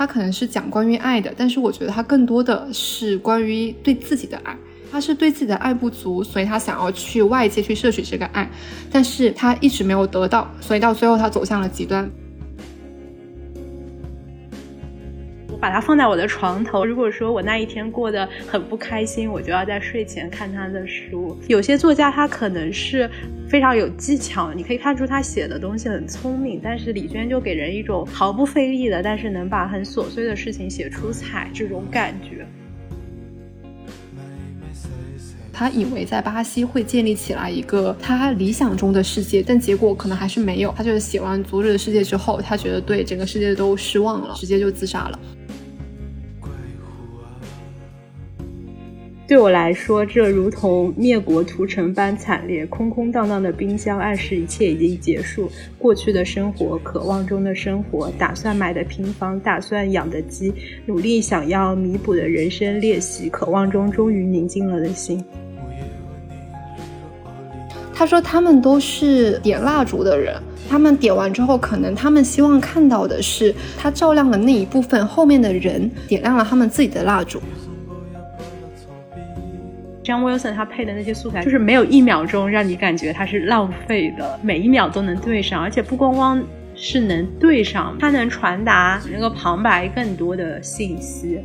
他可能是讲关于爱的，但是我觉得他更多的是关于对自己的爱。他是对自己的爱不足，所以他想要去外界去摄取这个爱，但是他一直没有得到，所以到最后他走向了极端。把它放在我的床头。如果说我那一天过得很不开心，我就要在睡前看他的书。有些作家他可能是非常有技巧，你可以看出他写的东西很聪明。但是李娟就给人一种毫不费力的，但是能把很琐碎的事情写出彩这种感觉。他以为在巴西会建立起来一个他理想中的世界，但结果可能还是没有。他就是写完《昨日的世界》之后，他觉得对整个世界都失望了，直接就自杀了。对我来说，这如同灭国屠城般惨烈。空空荡荡的冰箱暗示一切已经结束。过去的生活，渴望中的生活，打算买的平房，打算养的鸡，努力想要弥补的人生裂隙，渴望中终于宁静了的心。他说，他们都是点蜡烛的人，他们点完之后，可能他们希望看到的是，他照亮了那一部分，后面的人点亮了他们自己的蜡烛。Wilson 他配的那些素材，就是没有一秒钟让你感觉它是浪费的，每一秒都能对上，而且不光光是能对上，它能传达那个旁白更多的信息。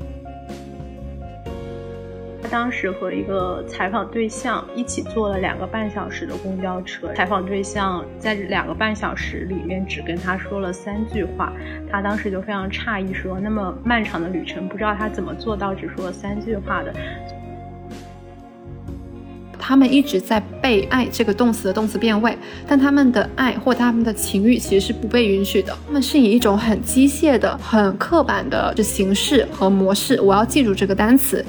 他当时和一个采访对象一起坐了两个半小时的公交车，采访对象在这两个半小时里面只跟他说了三句话，他当时就非常诧异，说那么漫长的旅程，不知道他怎么做到只说了三句话的。他们一直在被爱这个动词的动词变位，但他们的爱或他们的情欲其实是不被允许的。他们是以一种很机械的、很刻板的形式和模式。我要记住这个单词。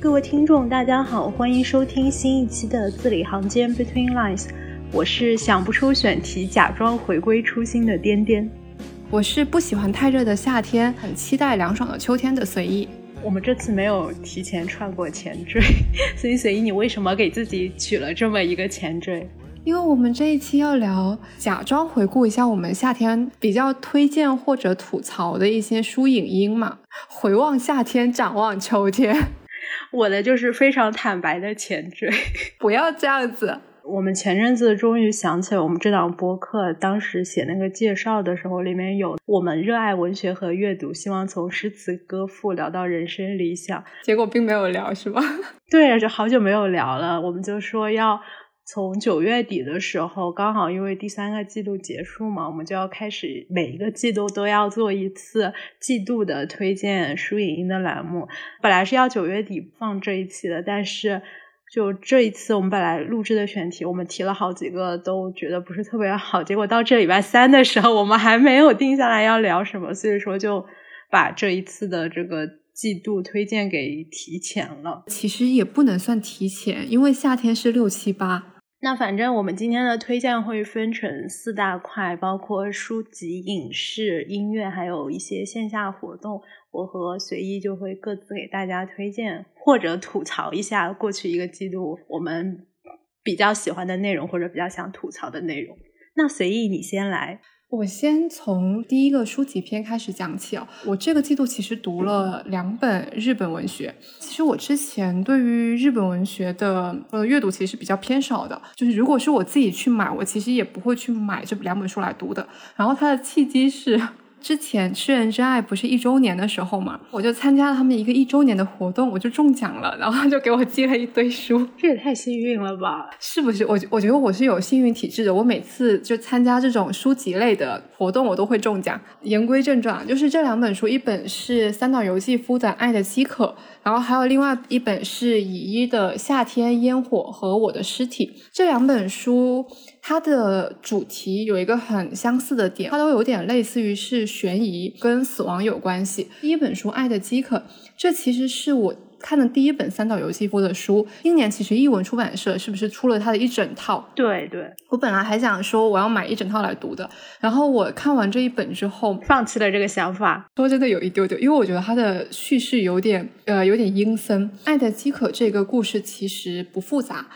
各位听众，大家好，欢迎收听新一期的字里行间 Between Lines，我是想不出选题，假装回归初心的颠颠。我是不喜欢太热的夏天，很期待凉爽的秋天的随意。我们这次没有提前串过前缀，所以随意你为什么给自己取了这么一个前缀？因为我们这一期要聊，假装回顾一下我们夏天比较推荐或者吐槽的一些书影音嘛。回望夏天，展望秋天。我的就是非常坦白的前缀，不要这样子。我们前阵子终于想起了我们这档播客，当时写那个介绍的时候，里面有我们热爱文学和阅读，希望从诗词歌赋聊到人生理想，结果并没有聊，是吧？对，就好久没有聊了。我们就说要从九月底的时候，刚好因为第三个季度结束嘛，我们就要开始每一个季度都要做一次季度的推荐书影音的栏目。本来是要九月底放这一期的，但是。就这一次，我们本来录制的选题，我们提了好几个，都觉得不是特别好。结果到这礼拜三的时候，我们还没有定下来要聊什么，所以说就把这一次的这个季度推荐给提前了。其实也不能算提前，因为夏天是六七八。那反正我们今天的推荐会分成四大块，包括书籍、影视、音乐，还有一些线下活动。我和随意就会各自给大家推荐或者吐槽一下过去一个季度我们比较喜欢的内容或者比较想吐槽的内容。那随意你先来。我先从第一个书籍篇开始讲起哦。我这个季度其实读了两本日本文学。其实我之前对于日本文学的呃阅读其实是比较偏少的。就是如果是我自己去买，我其实也不会去买这两本书来读的。然后它的契机是。之前《吃人之爱》不是一周年的时候嘛，我就参加了他们一个一周年的活动，我就中奖了，然后就给我寄了一堆书，这也太幸运了吧？是不是？我我觉得我是有幸运体质的，我每次就参加这种书籍类的活动，我都会中奖。言归正传，就是这两本书，一本是三岛由纪夫的《爱的饥渴》，然后还有另外一本是乙一的《夏天烟火和我的尸体》，这两本书。它的主题有一个很相似的点，它都有点类似于是悬疑跟死亡有关系。第一本书《爱的饥渴》，这其实是我看的第一本三岛由纪夫的书。今年其实译文出版社是不是出了它的一整套？对对，我本来还想说我要买一整套来读的，然后我看完这一本之后，放弃了这个想法。说真的有一丢丢，因为我觉得它的叙事有点呃有点阴森。《爱的饥渴》这个故事其实不复杂。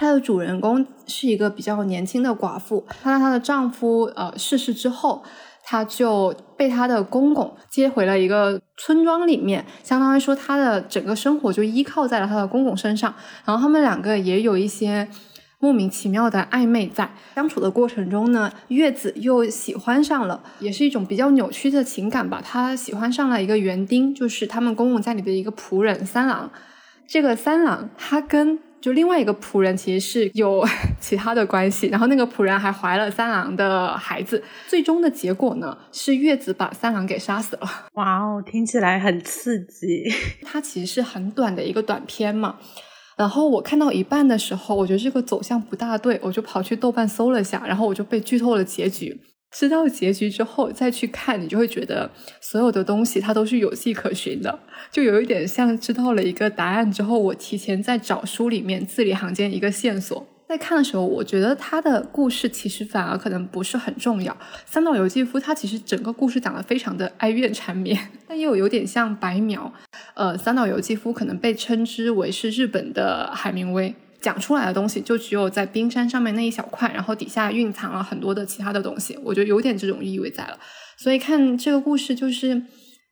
它的主人公是一个比较年轻的寡妇，她在她的丈夫呃逝世之后，她就被她的公公接回了一个村庄里面，相当于说她的整个生活就依靠在了她的公公身上。然后他们两个也有一些莫名其妙的暧昧在相处的过程中呢，月子又喜欢上了，也是一种比较扭曲的情感吧。她喜欢上了一个园丁，就是他们公公家里的一个仆人三郎。这个三郎他跟就另外一个仆人其实是有 其他的关系，然后那个仆人还怀了三郎的孩子。最终的结果呢，是月子把三郎给杀死了。哇哦，听起来很刺激。它其实是很短的一个短片嘛。然后我看到一半的时候，我觉得这个走向不大对，我就跑去豆瓣搜了一下，然后我就被剧透了结局。知道结局之后再去看，你就会觉得所有的东西它都是有迹可循的，就有一点像知道了一个答案之后，我提前在找书里面字里行间一个线索。在看的时候，我觉得他的故事其实反而可能不是很重要。三岛由纪夫他其实整个故事讲的非常的哀怨缠绵，但又有点像白描。呃，三岛由纪夫可能被称之为是日本的海明威。讲出来的东西就只有在冰山上面那一小块，然后底下蕴藏了很多的其他的东西，我觉得有点这种意味在了。所以看这个故事，就是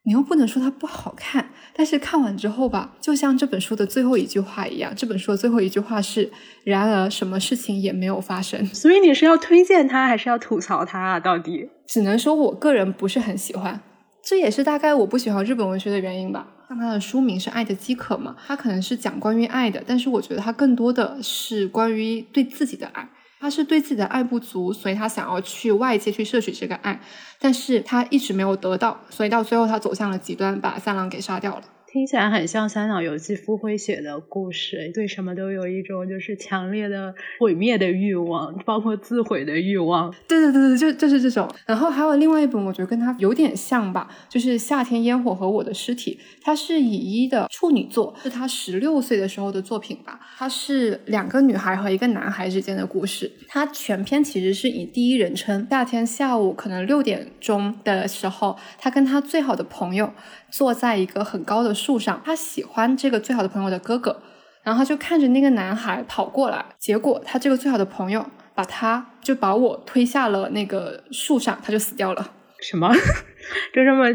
你又不能说它不好看，但是看完之后吧，就像这本书的最后一句话一样，这本书的最后一句话是：然而什么事情也没有发生。所以你是要推荐它，还是要吐槽它啊？到底只能说我个人不是很喜欢，这也是大概我不喜欢日本文学的原因吧。像它的书名是《爱的饥渴》嘛，它可能是讲关于爱的，但是我觉得它更多的是关于对自己的爱。他是对自己的爱不足，所以他想要去外界去摄取这个爱，但是他一直没有得到，所以到最后他走向了极端，把三郎给杀掉了。听起来很像三岛由纪夫会写的故事，对什么都有一种就是强烈的毁灭的欲望，包括自毁的欲望。对对对对，就就是这种。然后还有另外一本，我觉得跟他有点像吧，就是《夏天烟火和我的尸体》，它是乙一的处女作，是他十六岁的时候的作品吧。它是两个女孩和一个男孩之间的故事。它全篇其实是以第一人称。夏天下午可能六点钟的时候，他跟他最好的朋友。坐在一个很高的树上，他喜欢这个最好的朋友的哥哥，然后他就看着那个男孩跑过来，结果他这个最好的朋友把他就把我推下了那个树上，他就死掉了。什么？就这么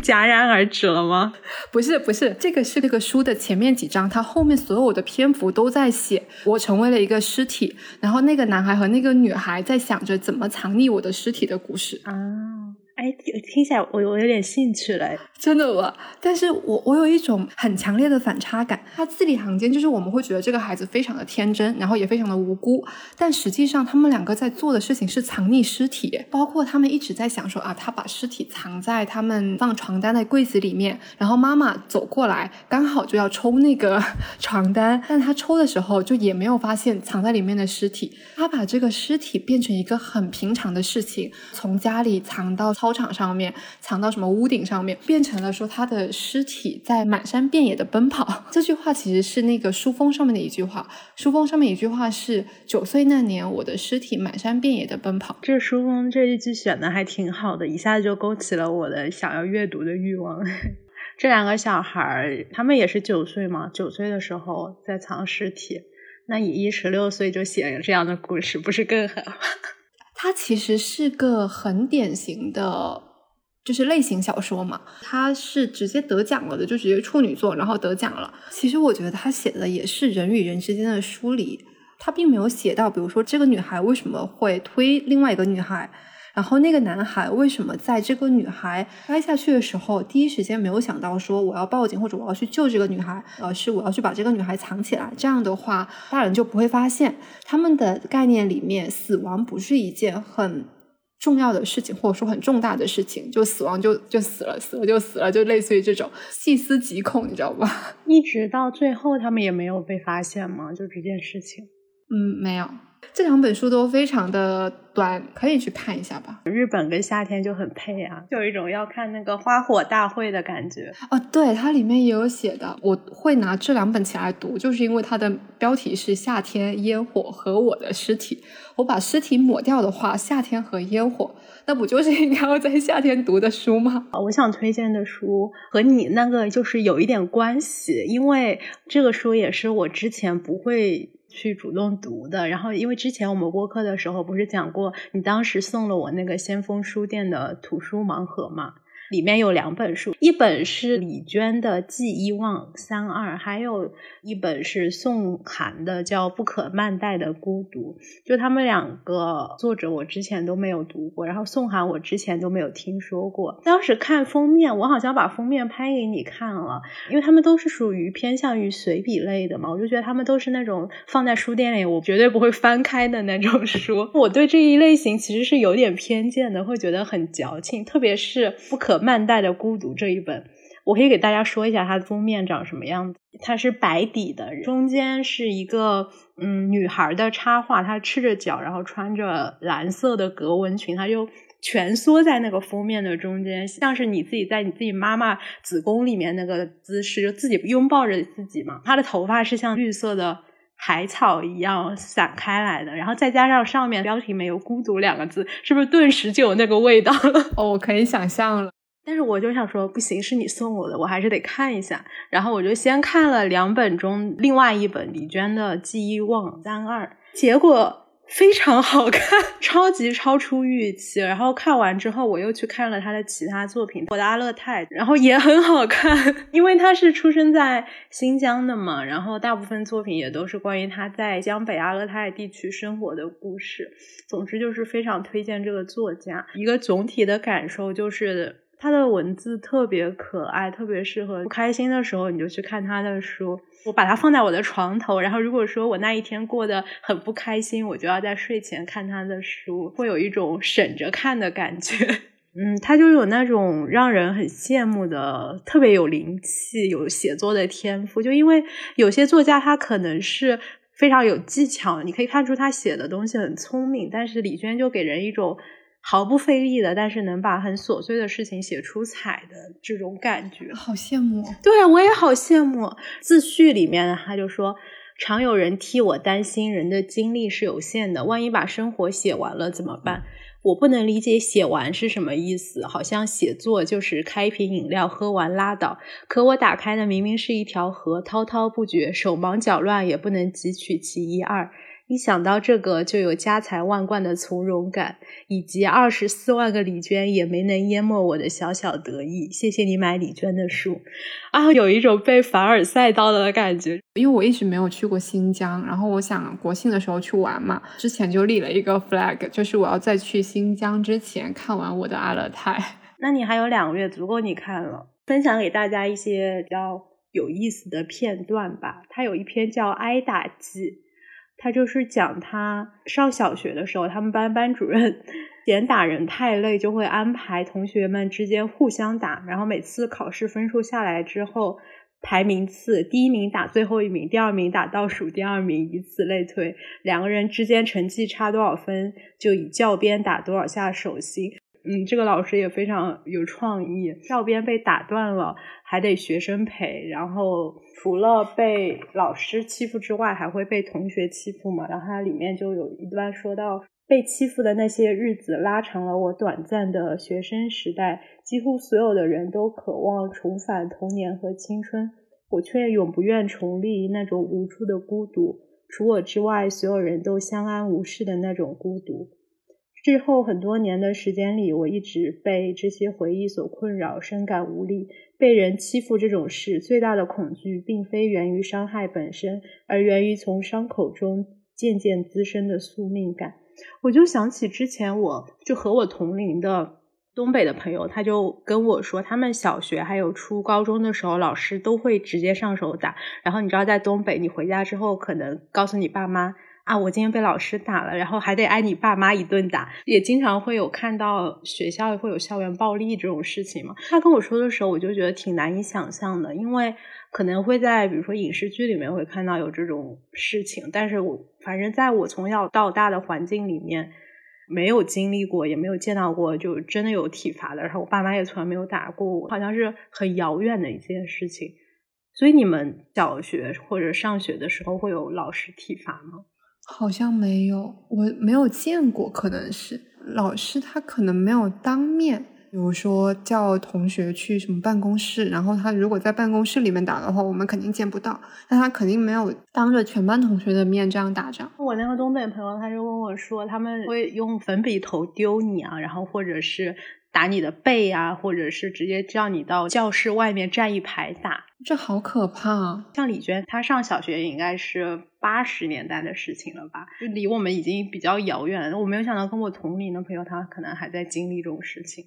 戛然而止了吗？不是，不是，这个是这个书的前面几章，他后面所有的篇幅都在写我成为了一个尸体，然后那个男孩和那个女孩在想着怎么藏匿我的尸体的故事啊。哎，听起来我我有点兴趣了，真的吗？但是我我有一种很强烈的反差感。他字里行间就是我们会觉得这个孩子非常的天真，然后也非常的无辜，但实际上他们两个在做的事情是藏匿尸体，包括他们一直在想说啊，他把尸体藏在他们放床单的柜子里面，然后妈妈走过来刚好就要抽那个床单，但他抽的时候就也没有发现藏在里面的尸体。他把这个尸体变成一个很平常的事情，从家里藏到操。场上面藏到什么屋顶上面，变成了说他的尸体在满山遍野的奔跑。这句话其实是那个书封上面的一句话。书封上面一句话是“九岁那年，我的尸体满山遍野的奔跑”。这书封这一句选的还挺好的，一下子就勾起了我的想要阅读的欲望。这两个小孩儿，他们也是九岁嘛？九岁的时候在藏尸体，那以一十六岁就写这样的故事，不是更狠吗？它其实是个很典型的，就是类型小说嘛。他是直接得奖了的，就直接处女作，然后得奖了。其实我觉得他写的也是人与人之间的疏离，他并没有写到，比如说这个女孩为什么会推另外一个女孩。然后那个男孩为什么在这个女孩摔下去的时候，第一时间没有想到说我要报警或者我要去救这个女孩，而是我要去把这个女孩藏起来。这样的话，大人就不会发现。他们的概念里面，死亡不是一件很重要的事情，或者说很重大的事情，就死亡就就死了，死了就死了，就类似于这种细思极恐，你知道吧？一直到最后，他们也没有被发现吗？就这件事情？嗯，没有。这两本书都非常的短，可以去看一下吧。日本跟夏天就很配啊，就有一种要看那个花火大会的感觉。哦，对，它里面也有写的。我会拿这两本起来读，就是因为它的标题是《夏天烟火和我的尸体》。我把尸体抹掉的话，夏天和烟火，那不就是应该要在夏天读的书吗？我想推荐的书和你那个就是有一点关系，因为这个书也是我之前不会。去主动读的。然后因为之前我们播客的时候不是讲过，你当时送了我那个先锋书店的图书盲盒嘛？里面有两本书，一本是李娟的《记忆忘三二》，还有一本是宋涵的，叫《不可慢待的孤独》。就他们两个作者，我之前都没有读过，然后宋涵我之前都没有听说过。当时看封面，我好像把封面拍给你看了，因为他们都是属于偏向于随笔类的嘛，我就觉得他们都是那种放在书店里我绝对不会翻开的那种书。我对这一类型其实是有点偏见的，会觉得很矫情，特别是不可。慢带的孤独这一本，我可以给大家说一下它的封面长什么样子。它是白底的，中间是一个嗯女孩的插画，她赤着脚，然后穿着蓝色的格纹裙，她就蜷缩在那个封面的中间，像是你自己在你自己妈妈子宫里面那个姿势，就自己拥抱着自己嘛。她的头发是像绿色的海草一样散开来的，然后再加上上面标题没有“孤独”两个字，是不是顿时就有那个味道了？哦，我可以想象了。但是我就想说，不行，是你送我的，我还是得看一下。然后我就先看了两本中另外一本李娟的《记忆忘三二》，结果非常好看，超级超出预期。然后看完之后，我又去看了他的其他作品《我的阿勒泰》，然后也很好看，因为他是出生在新疆的嘛。然后大部分作品也都是关于他在江北阿勒泰地区生活的故事。总之就是非常推荐这个作家。一个总体的感受就是。他的文字特别可爱，特别适合不开心的时候你就去看他的书。我把它放在我的床头，然后如果说我那一天过得很不开心，我就要在睡前看他的书，会有一种省着看的感觉。嗯，他就有那种让人很羡慕的，特别有灵气、有写作的天赋。就因为有些作家他可能是非常有技巧，你可以看出他写的东西很聪明，但是李娟就给人一种。毫不费力的，但是能把很琐碎的事情写出彩的这种感觉，好羡慕。对啊，我也好羡慕。自序里面他就说：“常有人替我担心，人的精力是有限的，万一把生活写完了怎么办？我不能理解写完是什么意思，好像写作就是开一瓶饮料喝完拉倒。可我打开的明明是一条河，滔滔不绝，手忙脚乱也不能汲取其一二。”一想到这个，就有家财万贯的从容感，以及二十四万个李娟也没能淹没我的小小得意。谢谢你买李娟的书，啊，有一种被凡尔赛到了的感觉。因为我一直没有去过新疆，然后我想国庆的时候去玩嘛，之前就立了一个 flag，就是我要在去新疆之前看完我的阿勒泰。那你还有两个月，足够你看了。分享给大家一些比较有意思的片段吧。他有一篇叫《挨打记》。他就是讲他上小学的时候，他们班班主任 嫌打人太累，就会安排同学们之间互相打，然后每次考试分数下来之后排名次，第一名打最后一名，第二名打倒数第二名，以此类推，两个人之间成绩差多少分，就以教鞭打多少下手心。嗯，这个老师也非常有创意，教鞭被打断了，还得学生赔，然后除了被老师欺负之外，还会被同学欺负嘛。然后它里面就有一段说到，被欺负的那些日子，拉长了我短暂的学生时代。几乎所有的人都渴望重返童年和青春，我却永不愿重历那种无助的孤独。除我之外，所有人都相安无事的那种孤独。之后很多年的时间里，我一直被这些回忆所困扰，深感无力。被人欺负这种事，最大的恐惧并非源于伤害本身，而源于从伤口中渐渐滋生的宿命感。我就想起之前，我就和我同龄的东北的朋友，他就跟我说，他们小学还有初高中的时候，老师都会直接上手打。然后你知道，在东北，你回家之后，可能告诉你爸妈。啊，我今天被老师打了，然后还得挨你爸妈一顿打，也经常会有看到学校会有校园暴力这种事情嘛。他跟我说的时候，我就觉得挺难以想象的，因为可能会在比如说影视剧里面会看到有这种事情，但是我反正在我从小到大的环境里面没有经历过，也没有见到过，就真的有体罚的。然后我爸妈也从来没有打过我，好像是很遥远的一件事情。所以你们小学或者上学的时候会有老师体罚吗？好像没有，我没有见过，可能是老师他可能没有当面，比如说叫同学去什么办公室，然后他如果在办公室里面打的话，我们肯定见不到，但他肯定没有当着全班同学的面这样打仗。我那个东北朋友他就问我说，他们会用粉笔头丢你啊，然后或者是打你的背啊，或者是直接叫你到教室外面站一排打，这好可怕。像李娟，她上小学应该是八十年代的事情了吧，就离我们已经比较遥远了。我没有想到跟我同龄的朋友，他可能还在经历这种事情。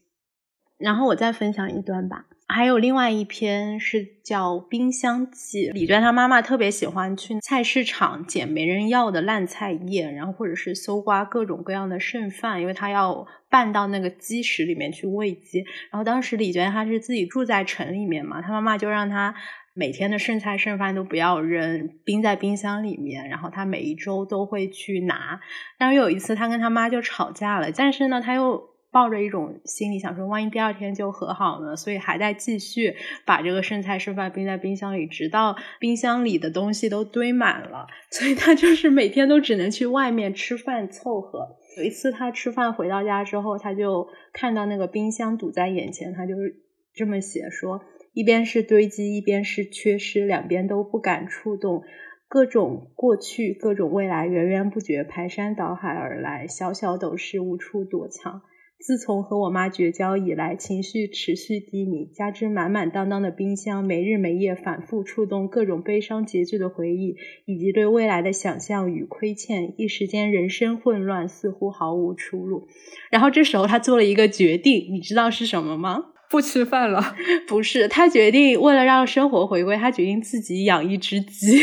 然后我再分享一段吧。还有另外一篇是叫《冰箱记》，李娟她妈妈特别喜欢去菜市场捡没人要的烂菜叶，然后或者是搜刮各种各样的剩饭，因为她要拌到那个鸡食里面去喂鸡。然后当时李娟她是自己住在城里面嘛，她妈妈就让她每天的剩菜剩饭都不要扔，冰在冰箱里面，然后她每一周都会去拿。但是有一次她跟她妈就吵架了，但是呢，她又。抱着一种心理想说，万一第二天就和好呢？所以还在继续把这个剩菜剩饭冰在冰箱里，直到冰箱里的东西都堆满了。所以他就是每天都只能去外面吃饭凑合。有一次他吃饭回到家之后，他就看到那个冰箱堵在眼前，他就是这么写说：一边是堆积，一边是缺失，两边都不敢触动。各种过去，各种未来，源源不绝排山倒海而来，小小斗室无处躲藏。自从和我妈绝交以来，情绪持续低迷，加之满满当当的冰箱，没日没夜反复触动各种悲伤结局的回忆，以及对未来的想象与亏欠，一时间人生混乱，似乎毫无出路。然后这时候他做了一个决定，你知道是什么吗？不吃饭了？不是，他决定为了让生活回归，他决定自己养一只鸡。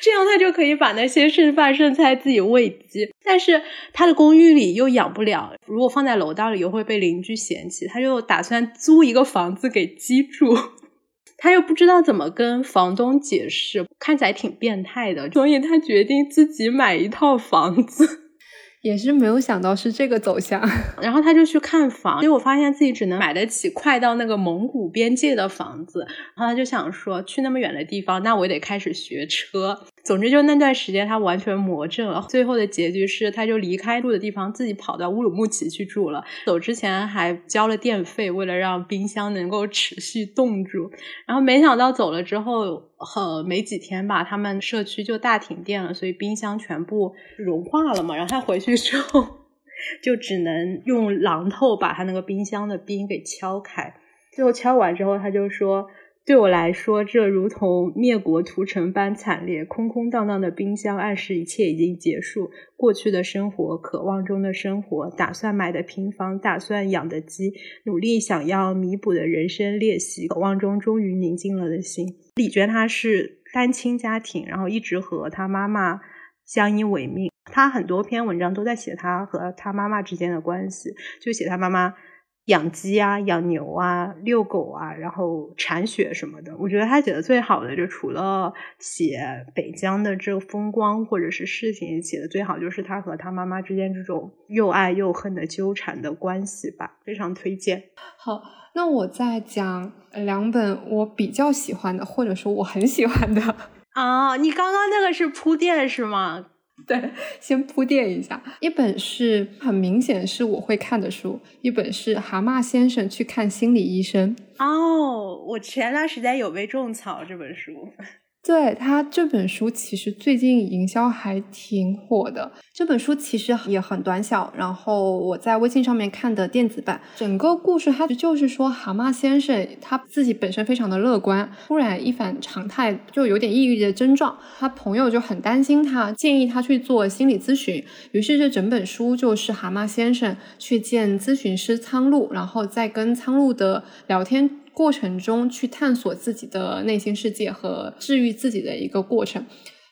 这样他就可以把那些剩饭剩菜自己喂鸡，但是他的公寓里又养不了，如果放在楼道里又会被邻居嫌弃，他就打算租一个房子给鸡住，他又不知道怎么跟房东解释，看起来挺变态的，所以他决定自己买一套房子。也是没有想到是这个走向，然后他就去看房，结果发现自己只能买得起快到那个蒙古边界的房子，然后他就想说去那么远的地方，那我得开始学车。总之就那段时间他完全魔怔了，最后的结局是他就离开住的地方，自己跑到乌鲁木齐去住了。走之前还交了电费，为了让冰箱能够持续冻住。然后没想到走了之后，呃，没几天吧，他们社区就大停电了，所以冰箱全部融化了嘛。然后他回去之后，就只能用榔头把他那个冰箱的冰给敲开。最后敲完之后，他就说。对我来说，这如同灭国屠城般惨烈。空空荡荡的冰箱暗示一切已经结束。过去的生活，渴望中的生活，打算买的平房，打算养的鸡，努力想要弥补的人生裂隙，渴望中终于宁静了的心。李娟她是单亲家庭，然后一直和她妈妈相依为命。她很多篇文章都在写她和她妈妈之间的关系，就写她妈妈。养鸡啊，养牛啊，遛狗啊，然后铲雪什么的。我觉得他写的最好的，就除了写北疆的这个风光或者是事情，写的最好就是他和他妈妈之间这种又爱又恨的纠缠的关系吧，非常推荐。好，那我再讲两本我比较喜欢的，或者说我很喜欢的啊。你刚刚那个是铺垫是吗？对，先铺垫一下，一本是很明显是我会看的书，一本是《蛤蟆先生去看心理医生》。哦，我前段时间有被种草这本书。对他这本书其实最近营销还挺火的。这本书其实也很短小，然后我在微信上面看的电子版，整个故事它就是说蛤蟆先生他自己本身非常的乐观，突然一反常态，就有点抑郁的症状。他朋友就很担心他，建议他去做心理咨询。于是这整本书就是蛤蟆先生去见咨询师苍鹭，然后再跟苍鹭的聊天。过程中去探索自己的内心世界和治愈自己的一个过程。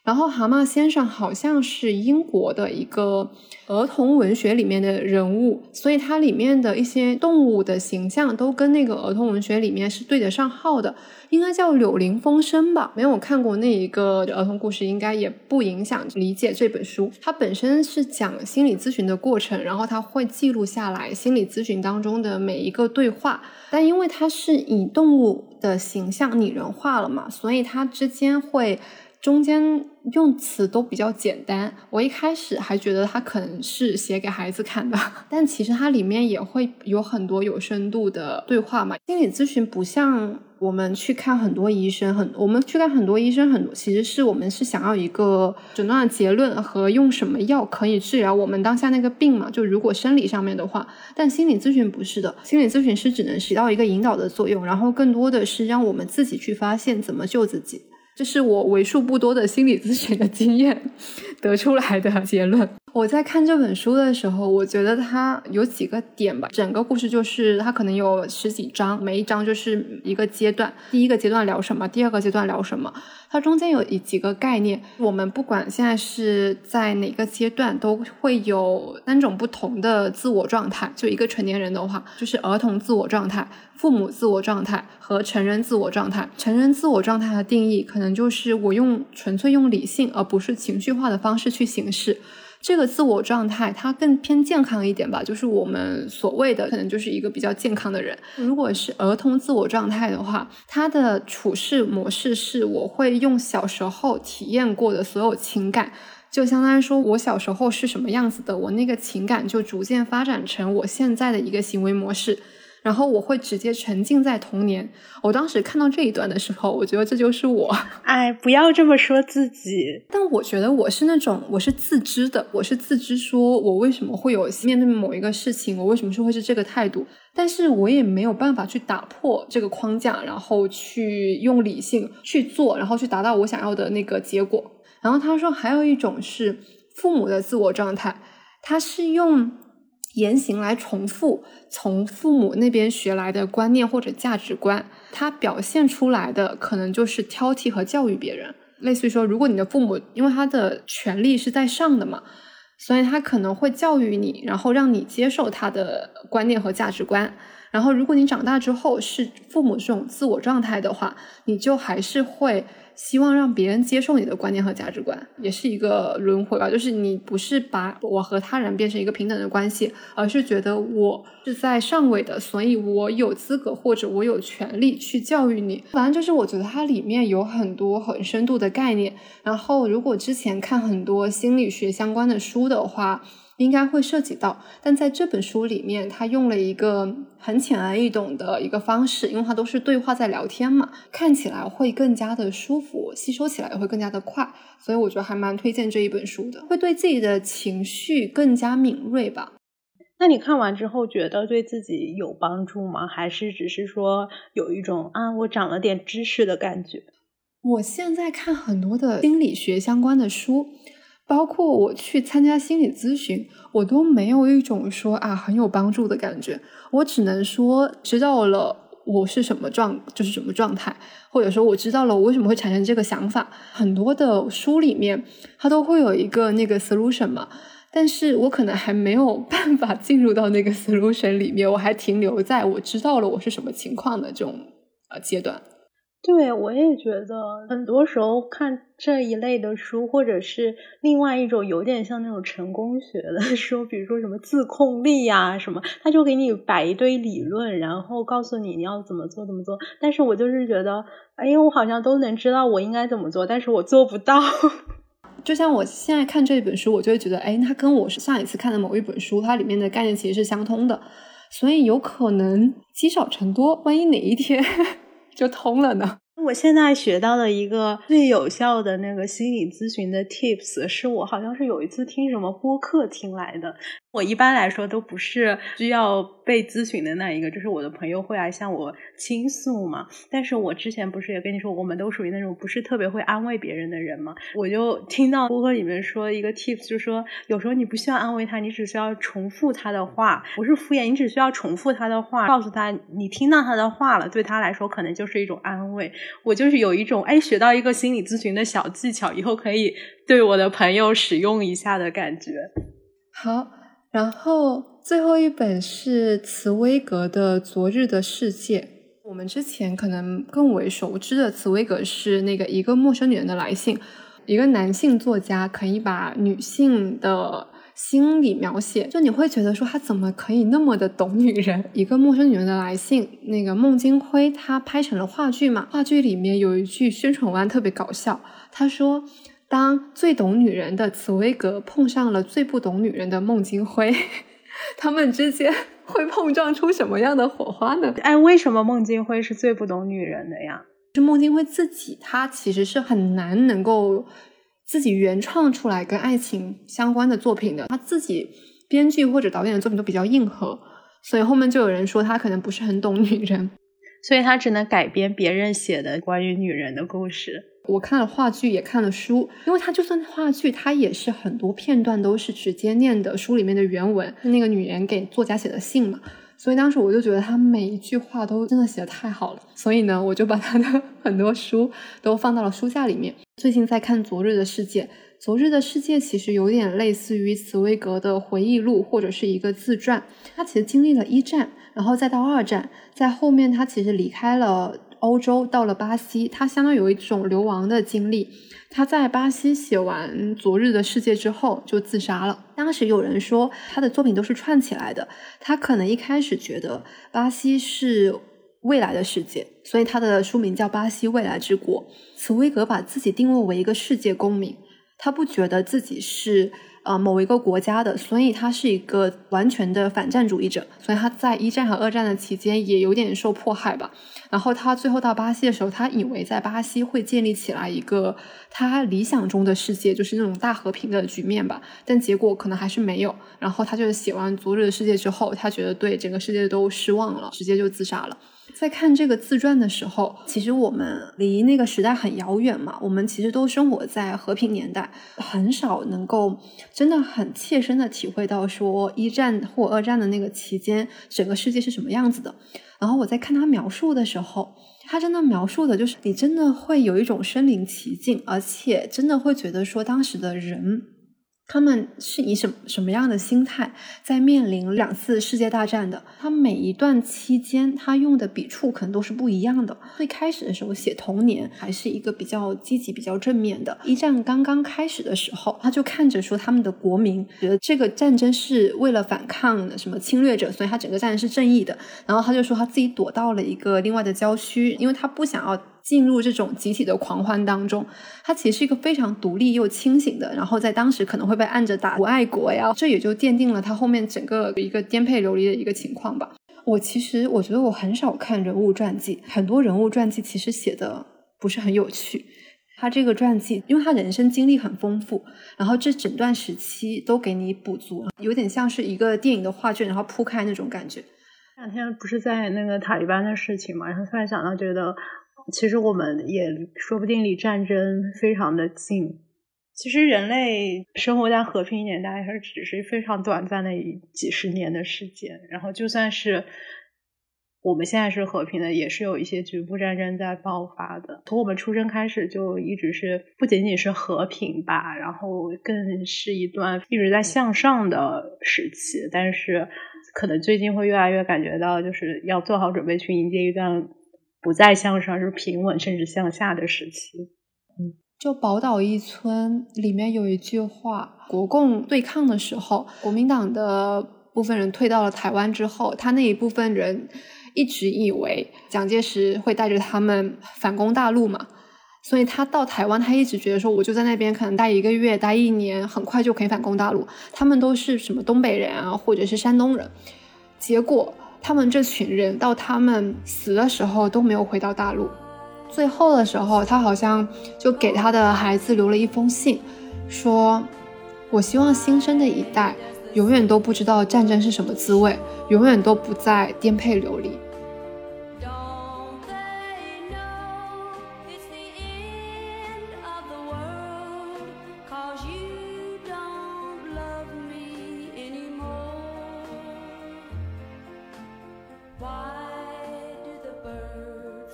然后蛤蟆先生好像是英国的一个儿童文学里面的人物，所以它里面的一些动物的形象都跟那个儿童文学里面是对得上号的，应该叫柳林风声吧？没有看过那一个儿童故事，应该也不影响理解这本书。它本身是讲心理咨询的过程，然后它会记录下来心理咨询当中的每一个对话，但因为它是以动物的形象拟人化了嘛，所以它之间会。中间用词都比较简单。我一开始还觉得他可能是写给孩子看的，但其实它里面也会有很多有深度的对话嘛。心理咨询不像。我们去看很多医生，很我们去看很多医生，很多其实是我们是想要一个诊断的结论和用什么药可以治疗我们当下那个病嘛？就如果生理上面的话，但心理咨询不是的，心理咨询师只能起到一个引导的作用，然后更多的是让我们自己去发现怎么救自己。这是我为数不多的心理咨询的经验得出来的结论。我在看这本书的时候，我觉得它有几个点吧。整个故事就是它可能有十几章，每一章就是一个阶段。第一个阶段聊什么，第二个阶段聊什么。它中间有一几个概念，我们不管现在是在哪个阶段，都会有三种不同的自我状态。就一个成年人的话，就是儿童自我状态、父母自我状态和成人自我状态。成人自我状态的定义，可能就是我用纯粹用理性而不是情绪化的方式去行事。这个自我状态，它更偏健康一点吧，就是我们所谓的可能就是一个比较健康的人。如果是儿童自我状态的话，他的处事模式是我会用小时候体验过的所有情感，就相当于说我小时候是什么样子的，我那个情感就逐渐发展成我现在的一个行为模式。然后我会直接沉浸在童年。我当时看到这一段的时候，我觉得这就是我。哎，不要这么说自己。但我觉得我是那种，我是自知的，我是自知，说我为什么会有面对某一个事情，我为什么是会是这个态度。但是我也没有办法去打破这个框架，然后去用理性去做，然后去达到我想要的那个结果。然后他说，还有一种是父母的自我状态，他是用。言行来重复从父母那边学来的观念或者价值观，他表现出来的可能就是挑剔和教育别人。类似于说，如果你的父母因为他的权力是在上的嘛，所以他可能会教育你，然后让你接受他的观念和价值观。然后，如果你长大之后是父母这种自我状态的话，你就还是会。希望让别人接受你的观念和价值观，也是一个轮回吧。就是你不是把我和他人变成一个平等的关系，而是觉得我是在上位的，所以我有资格或者我有权利去教育你。反正就是我觉得它里面有很多很深度的概念。然后，如果之前看很多心理学相关的书的话。应该会涉及到，但在这本书里面，他用了一个很浅而易懂的一个方式，因为它都是对话在聊天嘛，看起来会更加的舒服，吸收起来也会更加的快，所以我觉得还蛮推荐这一本书的，会对自己的情绪更加敏锐吧。那你看完之后觉得对自己有帮助吗？还是只是说有一种啊，我长了点知识的感觉？我现在看很多的心理学相关的书。包括我去参加心理咨询，我都没有一种说啊很有帮助的感觉。我只能说知道了我是什么状，就是什么状态，或者说我知道了我为什么会产生这个想法。很多的书里面它都会有一个那个 solution 嘛，但是我可能还没有办法进入到那个 solution 里面，我还停留在我知道了我是什么情况的这种呃阶段。对，我也觉得很多时候看这一类的书，或者是另外一种有点像那种成功学的书，比如说什么自控力呀什么，他就给你摆一堆理论，然后告诉你你要怎么做怎么做。但是我就是觉得，哎呀，我好像都能知道我应该怎么做，但是我做不到。就像我现在看这一本书，我就会觉得，哎，它跟我是上一次看的某一本书，它里面的概念其实是相通的，所以有可能积少成多，万一哪一天。就通了呢。我现在学到的一个最有效的那个心理咨询的 tips，是我好像是有一次听什么播客听来的。我一般来说都不是需要被咨询的那一个，就是我的朋友会来向我倾诉嘛。但是我之前不是也跟你说，我们都属于那种不是特别会安慰别人的人嘛。我就听到播客里面说一个 tips，就是说有时候你不需要安慰他，你只需要重复他的话，不是敷衍，你只需要重复他的话，告诉他你听到他的话了，对他来说可能就是一种安慰。我就是有一种哎，学到一个心理咨询的小技巧，以后可以对我的朋友使用一下的感觉。好。然后最后一本是茨威格的《昨日的世界》。我们之前可能更为熟知的茨威格是那个一个陌生女人的来信。一个男性作家可以把女性的心理描写，就你会觉得说他怎么可以那么的懂女人？一个陌生女人的来信，那个孟京辉他拍成了话剧嘛？话剧里面有一句宣传文案特别搞笑，他说：“当最懂女人的茨威格碰上了最不懂女人的孟京辉，他们之间会碰撞出什么样的火花呢？”哎，为什么孟京辉是最不懂女人的呀？是孟京辉自己，他其实是很难能够。自己原创出来跟爱情相关的作品的，他自己编剧或者导演的作品都比较硬核，所以后面就有人说他可能不是很懂女人，所以他只能改编别人写的关于女人的故事。我看了话剧，也看了书，因为他就算话剧，他也是很多片段都是直接念的书里面的原文，那个女人给作家写的信嘛。所以当时我就觉得他每一句话都真的写的太好了，所以呢，我就把他的 很多书都放到了书架里面。最近在看《昨日的世界》，《昨日的世界》其实有点类似于茨威格的回忆录或者是一个自传。他其实经历了一战，然后再到二战，在后面他其实离开了欧洲，到了巴西，他相当于有一种流亡的经历。他在巴西写完《昨日的世界》之后就自杀了。当时有人说他的作品都是串起来的，他可能一开始觉得巴西是未来的世界，所以他的书名叫《巴西未来之国》。茨威格把自己定位为一个世界公民，他不觉得自己是。呃，某一个国家的，所以他是一个完全的反战主义者，所以他在一战和二战的期间也有点受迫害吧。然后他最后到巴西的时候，他以为在巴西会建立起来一个他理想中的世界，就是那种大和平的局面吧。但结果可能还是没有。然后他就写完《昨日的世界》之后，他觉得对整个世界都失望了，直接就自杀了。在看这个自传的时候，其实我们离那个时代很遥远嘛。我们其实都生活在和平年代，很少能够真的很切身的体会到说一战或二战的那个期间，整个世界是什么样子的。然后我在看他描述的时候，他真的描述的就是你真的会有一种身临其境，而且真的会觉得说当时的人。他们是以什么什么样的心态在面临两次世界大战的？他每一段期间，他用的笔触可能都是不一样的。最开始的时候写童年，还是一个比较积极、比较正面的。一战刚刚开始的时候，他就看着说他们的国民觉得这个战争是为了反抗什么侵略者，所以他整个战争是正义的。然后他就说他自己躲到了一个另外的郊区，因为他不想要。进入这种集体的狂欢当中，他其实是一个非常独立又清醒的，然后在当时可能会被按着打不爱国呀，这也就奠定了他后面整个一个颠沛流离的一个情况吧。我其实我觉得我很少看人物传记，很多人物传记其实写的不是很有趣。他这个传记，因为他人生经历很丰富，然后这整段时期都给你补足，有点像是一个电影的画卷，然后铺开那种感觉。这两天不是在那个塔利班的事情嘛，然后突然想到，觉得。其实我们也说不定离战争非常的近。其实人类生活在和平年代，还只是非常短暂的几十年的时间。然后就算是我们现在是和平的，也是有一些局部战争在爆发的。从我们出生开始就一直是不仅仅是和平吧，然后更是一段一直在向上的时期。但是可能最近会越来越感觉到，就是要做好准备去迎接一段。不再向上是平稳，甚至向下的时期。嗯，就宝岛一村里面有一句话：国共对抗的时候，国民党的部分人退到了台湾之后，他那一部分人一直以为蒋介石会带着他们反攻大陆嘛，所以他到台湾，他一直觉得说，我就在那边可能待一个月、待一年，很快就可以反攻大陆。他们都是什么东北人啊，或者是山东人，结果。他们这群人到他们死的时候都没有回到大陆，最后的时候，他好像就给他的孩子留了一封信，说：“我希望新生的一代永远都不知道战争是什么滋味，永远都不再颠沛流离。”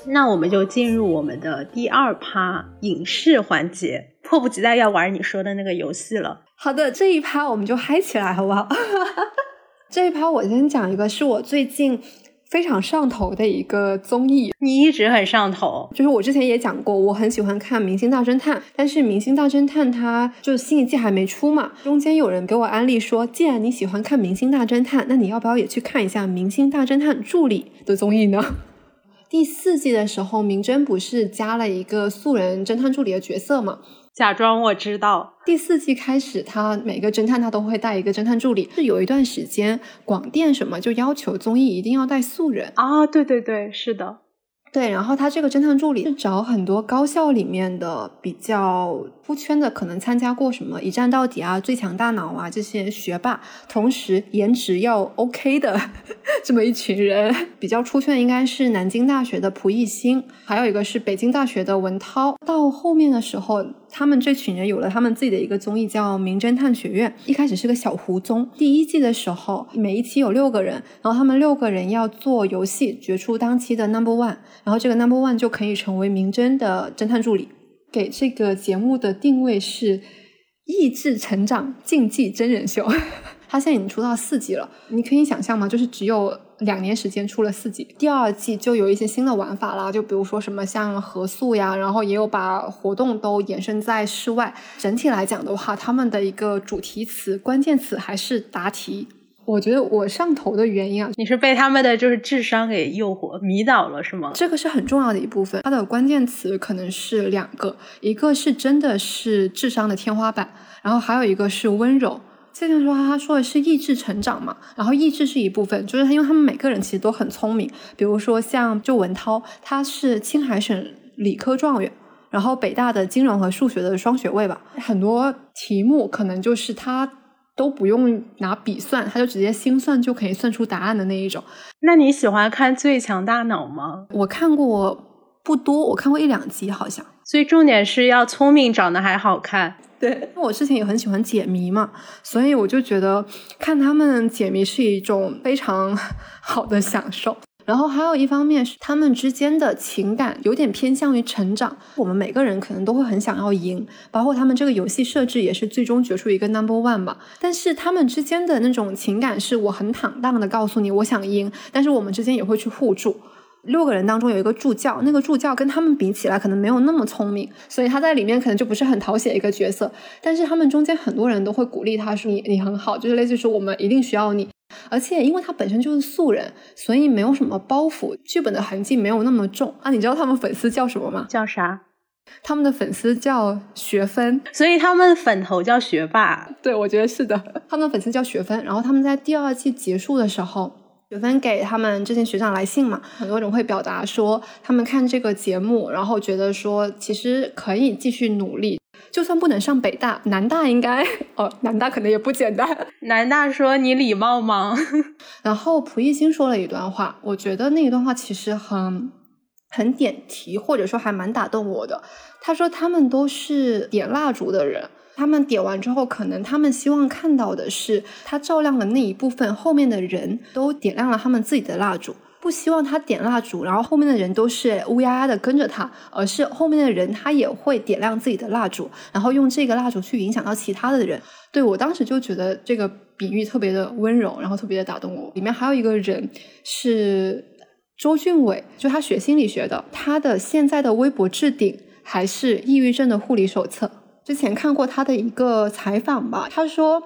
那我们就进入我们的第二趴影视环节，迫不及待要玩你说的那个游戏了。好的，这一趴我们就嗨起来，好不好？这一趴我先讲一个，是我最近非常上头的一个综艺，你一直很上头。就是我之前也讲过，我很喜欢看《明星大侦探》，但是《明星大侦探》它就新一季还没出嘛，中间有人给我安利说，既然你喜欢看《明星大侦探》，那你要不要也去看一下《明星大侦探助理》的综艺呢？第四季的时候，明侦不是加了一个素人侦探助理的角色嘛？假装我知道。第四季开始，他每个侦探他都会带一个侦探助理。是有一段时间，广电什么就要求综艺一定要带素人啊？对对对，是的。对，然后他这个侦探助理是找很多高校里面的比较出圈的，可能参加过什么一站到底啊、最强大脑啊这些学霸，同时颜值要 OK 的 这么一群人。比较出圈应该是南京大学的蒲熠星，还有一个是北京大学的文涛。到后面的时候。他们这群人有了他们自己的一个综艺，叫《名侦探学院》。一开始是个小胡综，第一季的时候，每一期有六个人，然后他们六个人要做游戏，决出当期的 number one，然后这个 number one 就可以成为名侦的侦探助理。给这个节目的定位是益智成长竞技真人秀。他现在已经出到四季了，你可以想象吗？就是只有。两年时间出了四季，第二季就有一些新的玩法啦，就比如说什么像合宿呀，然后也有把活动都延伸在室外。整体来讲的话，他们的一个主题词、关键词还是答题。我觉得我上头的原因啊，你是被他们的就是智商给诱惑、迷倒了是吗？这个是很重要的一部分。它的关键词可能是两个，一个是真的是智商的天花板，然后还有一个是温柔。就像说，他说的是意志成长嘛，然后意志是一部分，就是，因为他们每个人其实都很聪明。比如说像就文涛，他是青海省理科状元，然后北大的金融和数学的双学位吧。很多题目可能就是他都不用拿笔算，他就直接心算就可以算出答案的那一种。那你喜欢看《最强大脑》吗？我看过不多，我看过一两集好像。所以重点是要聪明，长得还好看。对，我之前也很喜欢解谜嘛，所以我就觉得看他们解谜是一种非常 好的享受。然后还有一方面是他们之间的情感有点偏向于成长。我们每个人可能都会很想要赢，包括他们这个游戏设置也是最终决出一个 number one 吧。但是他们之间的那种情感是我很坦荡的告诉你我想赢，但是我们之间也会去互助。六个人当中有一个助教，那个助教跟他们比起来可能没有那么聪明，所以他在里面可能就不是很讨喜一个角色。但是他们中间很多人都会鼓励他说：“你你很好，就是类似于说我们一定需要你。”而且因为他本身就是素人，所以没有什么包袱，剧本的痕迹没有那么重啊。你知道他们粉丝叫什么吗？叫啥？他们的粉丝叫学分，所以他们粉头叫学霸。对，我觉得是的，他们的粉丝叫学分。然后他们在第二季结束的时候。学分给他们之前学长来信嘛，很多人会表达说他们看这个节目，然后觉得说其实可以继续努力，就算不能上北大，南大应该 哦，南大可能也不简单。南大说你礼貌吗？然后蒲熠星说了一段话，我觉得那一段话其实很很点题，或者说还蛮打动我的。他说他们都是点蜡烛的人。他们点完之后，可能他们希望看到的是，他照亮了那一部分，后面的人都点亮了他们自己的蜡烛。不希望他点蜡烛，然后后面的人都是乌压压的跟着他，而是后面的人他也会点亮自己的蜡烛，然后用这个蜡烛去影响到其他的人。对我当时就觉得这个比喻特别的温柔，然后特别的打动我。里面还有一个人是周俊伟，就他学心理学的，他的现在的微博置顶还是抑郁症的护理手册。之前看过他的一个采访吧，他说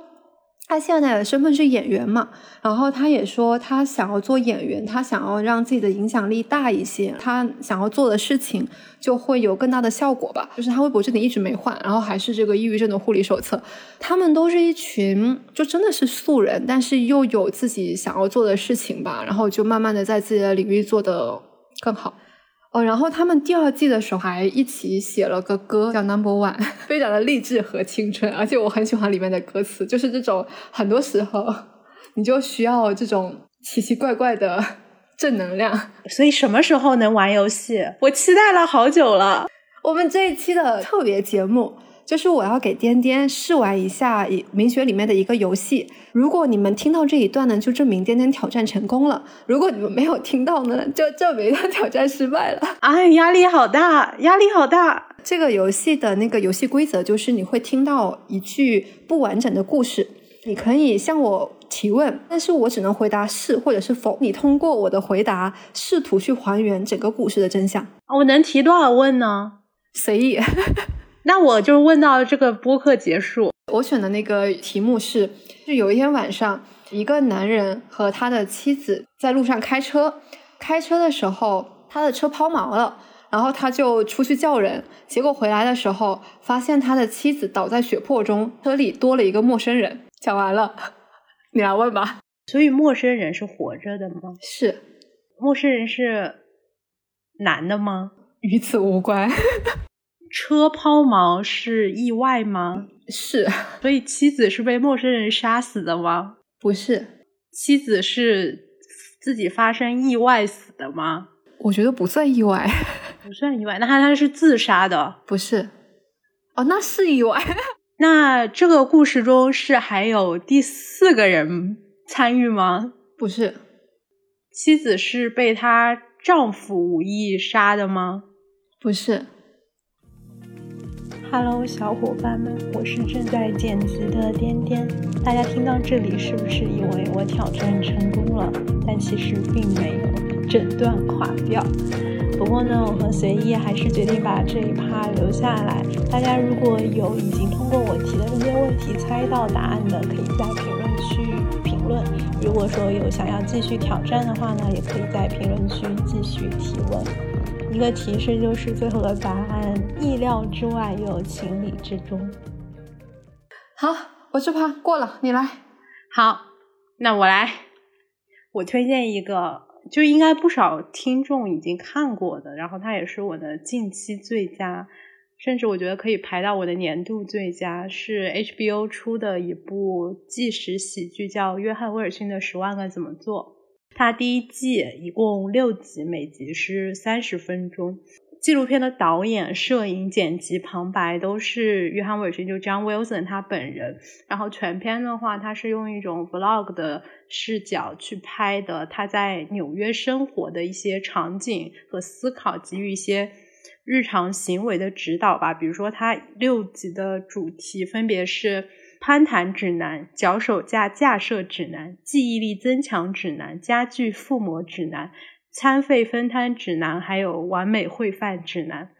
他现在的身份是演员嘛，然后他也说他想要做演员，他想要让自己的影响力大一些，他想要做的事情就会有更大的效果吧。就是他微博这里一直没换，然后还是这个抑郁症的护理手册。他们都是一群就真的是素人，但是又有自己想要做的事情吧，然后就慢慢的在自己的领域做得更好。哦，然后他们第二季的时候还一起写了个歌，叫《Number One》，非常的励志和青春，而且我很喜欢里面的歌词，就是这种很多时候你就需要这种奇奇怪怪的 正能量。所以什么时候能玩游戏？我期待了好久了。我们这一期的特别节目。就是我要给颠颠试玩一下名学里面的一个游戏。如果你们听到这一段呢，就证明颠颠挑战成功了；如果你们没有听到呢，就证明他挑战失败了。哎，压力好大，压力好大！这个游戏的那个游戏规则就是，你会听到一句不完整的故事，你可以向我。提问，但是我只能回答是或者是否。你通过我的回答试图去还原整个故事的真相。我能提多少问呢？随意。那我就问到这个播客结束。我选的那个题目是：就有一天晚上，一个男人和他的妻子在路上开车，开车的时候他的车抛锚了，然后他就出去叫人，结果回来的时候发现他的妻子倒在血泊中，车里多了一个陌生人。讲完了，你来问吧。所以陌生人是活着的吗？是。陌生人是男的吗？与此无关。车抛锚是意外吗？是，所以妻子是被陌生人杀死的吗？不是，妻子是自己发生意外死的吗？我觉得不算意外，不算意外。那他他是自杀的？不是，哦，那是意外。那这个故事中是还有第四个人参与吗？不是，妻子是被她丈夫无意杀的吗？不是。Hello，小伙伴们，我是正在剪辑的颠颠。大家听到这里是不是以为我挑战成功了？但其实并没有，整段垮掉。不过呢，我和随意还是决定把这一趴留下来。大家如果有已经通过我提的这些问题猜到答案的，可以在评论区评论。如果说有想要继续挑战的话呢，也可以在评论区继续提问。一个提示就是最后的答案意料之外又有情理之中。好，我这趴过了，你来。好，那我来。我推荐一个，就应该不少听众已经看过的，然后它也是我的近期最佳，甚至我觉得可以排到我的年度最佳，是 HBO 出的一部纪实喜剧，叫《约翰威尔逊的十万个怎么做》。它第一季一共六集，每集是三十分钟。纪录片的导演、摄影、剪辑、旁白都是约翰·韦逊，就 John Wilson 他本人。然后全片的话，他是用一种 vlog 的视角去拍的，他在纽约生活的一些场景和思考，给予一些日常行为的指导吧。比如说，他六集的主题分别是。攀谈指南、脚手架架设指南、记忆力增强指南、家具附魔指南、餐费分摊指南，还有完美会饭指南。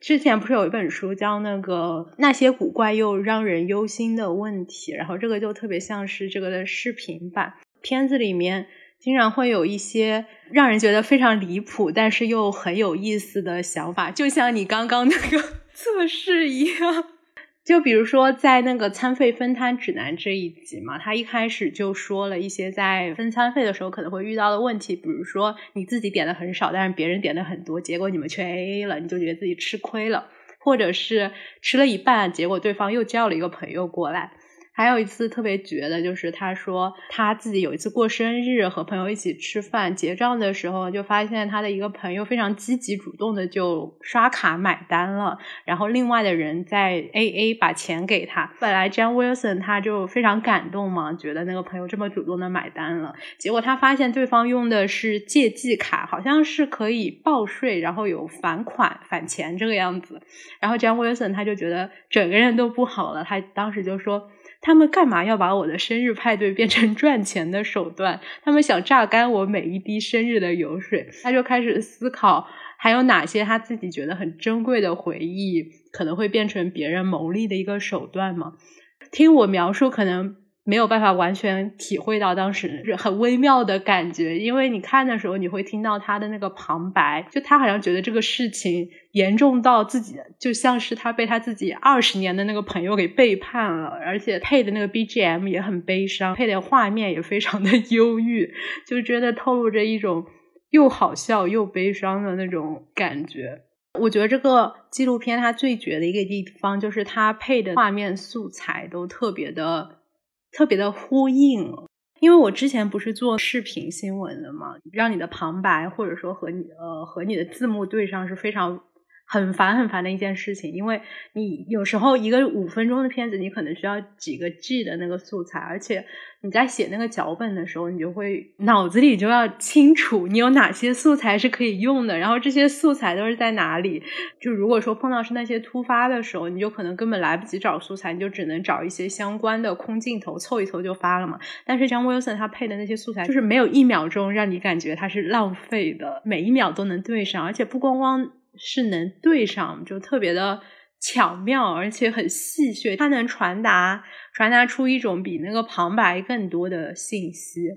之前不是有一本书叫那个那些古怪又让人忧心的问题，然后这个就特别像是这个的视频版。片子里面经常会有一些让人觉得非常离谱，但是又很有意思的想法，就像你刚刚那个 测试一样。就比如说，在那个餐费分摊指南这一集嘛，他一开始就说了一些在分餐费的时候可能会遇到的问题，比如说你自己点的很少，但是别人点的很多，结果你们却 A A 了，你就觉得自己吃亏了，或者是吃了一半，结果对方又叫了一个朋友过来。还有一次特别绝的，就是他说他自己有一次过生日，和朋友一起吃饭，结账的时候就发现他的一个朋友非常积极主动的就刷卡买单了，然后另外的人在 A A 把钱给他。本来 John Wilson 他就非常感动嘛，觉得那个朋友这么主动的买单了，结果他发现对方用的是借记卡，好像是可以报税，然后有返款返钱这个样子。然后 John Wilson 他就觉得整个人都不好了，他当时就说。他们干嘛要把我的生日派对变成赚钱的手段？他们想榨干我每一滴生日的油水。他就开始思考，还有哪些他自己觉得很珍贵的回忆，可能会变成别人牟利的一个手段吗？听我描述，可能。没有办法完全体会到当时很微妙的感觉，因为你看的时候，你会听到他的那个旁白，就他好像觉得这个事情严重到自己，就像是他被他自己二十年的那个朋友给背叛了，而且配的那个 BGM 也很悲伤，配的画面也非常的 忧郁，就觉得透露着一种又好笑又悲伤的那种感觉。我觉得这个纪录片它最绝的一个地方，就是它配的画面素材都特别的。特别的呼应，因为我之前不是做视频新闻的嘛，让你的旁白或者说和你呃和你的字幕对上是非常很烦很烦的一件事情，因为你有时候一个五分钟的片子，你可能需要几个 G 的那个素材，而且你在写那个脚本的时候，你就会脑子里就要清楚你有哪些素材是可以用的，然后这些素材都是在哪里。就如果说碰到是那些突发的时候，你就可能根本来不及找素材，你就只能找一些相关的空镜头凑一凑就发了嘛。但是像 Wilson 他配的那些素材，就是没有一秒钟让你感觉它是浪费的，每一秒都能对上，而且不光光。是能对上，就特别的巧妙，而且很戏谑，它能传达传达出一种比那个旁白更多的信息。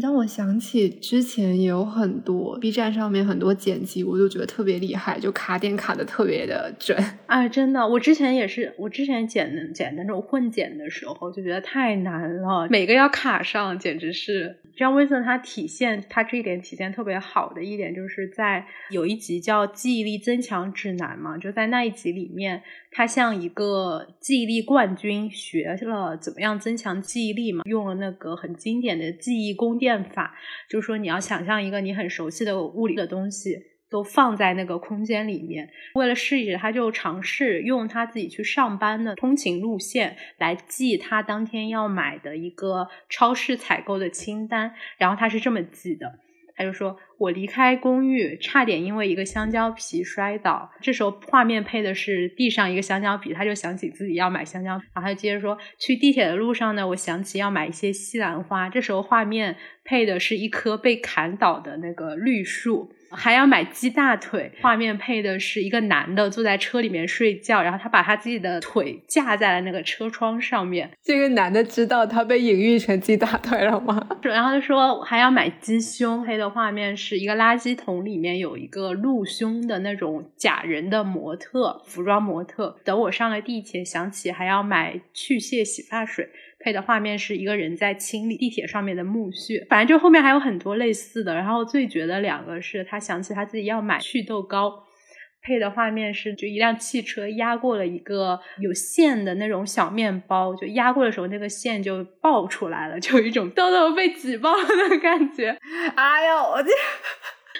让我想起之前也有很多 B 站上面很多剪辑，我就觉得特别厉害，就卡点卡的特别的准。哎，真的，我之前也是，我之前剪的剪那种混剪的时候，就觉得太难了，每个要卡上，简直是。这样威森他体现他这一点体现特别好的一点，就是在有一集叫《记忆力增强指南》嘛，就在那一集里面，他像一个记忆力冠军，学了怎么样增强记忆力嘛，用了那个很经典的记忆宫变法，就是说你要想象一个你很熟悉的物理的东西。都放在那个空间里面。为了试一试，他就尝试用他自己去上班的通勤路线来记他当天要买的一个超市采购的清单。然后他是这么记的，他就说：“我离开公寓，差点因为一个香蕉皮摔倒。”这时候画面配的是地上一个香蕉皮，他就想起自己要买香蕉。然后他接着说：“去地铁的路上呢，我想起要买一些西兰花。”这时候画面配的是一棵被砍倒的那个绿树。还要买鸡大腿，画面配的是一个男的坐在车里面睡觉，然后他把他自己的腿架在了那个车窗上面。这个男的知道他被隐喻成鸡大腿了吗？然后他说还要买鸡胸，配的画面是一个垃圾桶里面有一个露胸的那种假人的模特，服装模特。等我上了地铁，想起还要买去屑洗发水。配的画面是一个人在清理地铁上面的木屑，反正就后面还有很多类似的。然后最绝的两个是他想起他自己要买祛痘膏，配的画面是就一辆汽车压过了一个有线的那种小面包，就压过的时候那个线就爆出来了，就有一种痘痘被挤爆的感觉。哎呦，我这。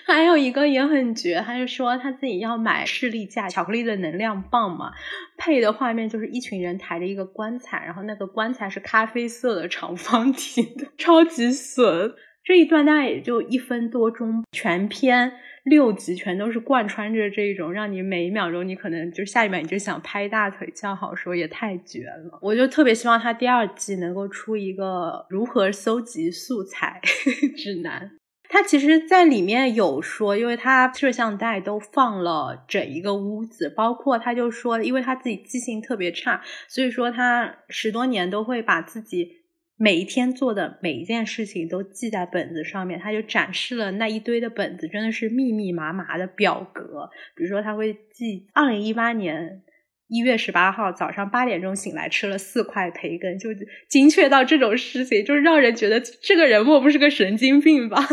还有一个也很绝，他就说他自己要买士力架巧克力的能量棒嘛，配的画面就是一群人抬着一个棺材，然后那个棺材是咖啡色的长方体的，超级损。这一段大概也就一分多钟，全篇六集全都是贯穿着这种，让你每一秒钟你可能就下一秒你就想拍大腿叫好，说也太绝了。我就特别希望他第二季能够出一个如何搜集素材 指南。他其实，在里面有说，因为他摄像带都放了整一个屋子，包括他就说，因为他自己记性特别差，所以说他十多年都会把自己每一天做的每一件事情都记在本子上面。他就展示了那一堆的本子，真的是密密麻麻的表格。比如说，他会记二零一八年一月十八号早上八点钟醒来吃了四块培根，就精确到这种事情，就是让人觉得这个人莫不是个神经病吧？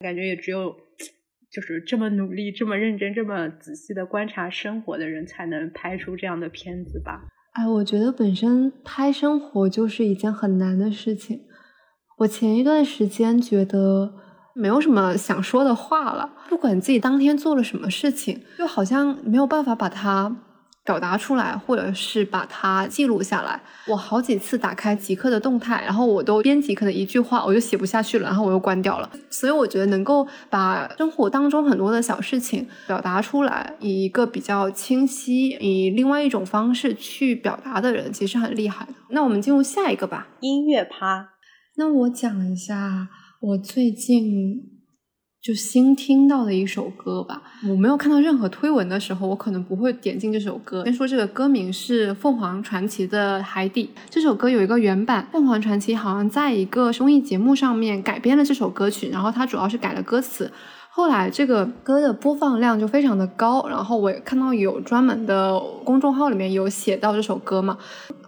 感觉也只有，就是这么努力、这么认真、这么仔细的观察生活的人，才能拍出这样的片子吧。哎，我觉得本身拍生活就是一件很难的事情。我前一段时间觉得没有什么想说的话了，不管自己当天做了什么事情，就好像没有办法把它。表达出来，或者是把它记录下来。我好几次打开极客的动态，然后我都编辑可能一句话，我就写不下去了，然后我又关掉了。所以我觉得能够把生活当中很多的小事情表达出来，以一个比较清晰、以另外一种方式去表达的人，其实很厉害的。那我们进入下一个吧，音乐趴。那我讲一下我最近。就新听到的一首歌吧，我没有看到任何推文的时候，我可能不会点进这首歌。先说这个歌名是凤凰传奇的《海底》，这首歌有一个原版，凤凰传奇好像在一个综艺节目上面改编了这首歌曲，然后它主要是改了歌词。后来这个歌的播放量就非常的高，然后我也看到有专门的公众号里面有写到这首歌嘛，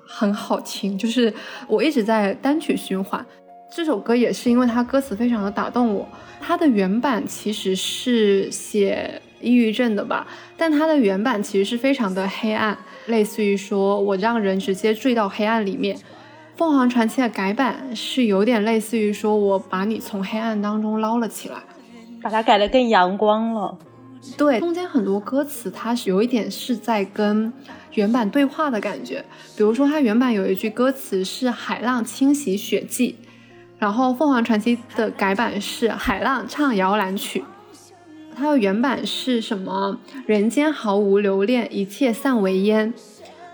很好听，就是我一直在单曲循环。这首歌也是因为它歌词非常的打动我。它的原版其实是写抑郁症的吧，但它的原版其实是非常的黑暗，类似于说我让人直接坠到黑暗里面。凤凰传奇的改版是有点类似于说我把你从黑暗当中捞了起来，把它改得更阳光了。对，中间很多歌词它是有一点是在跟原版对话的感觉。比如说，它原版有一句歌词是“海浪清洗血迹”，然后凤凰传奇的改版是“海浪唱摇篮曲”。它的原版是什么？“人间毫无留恋，一切散为烟。”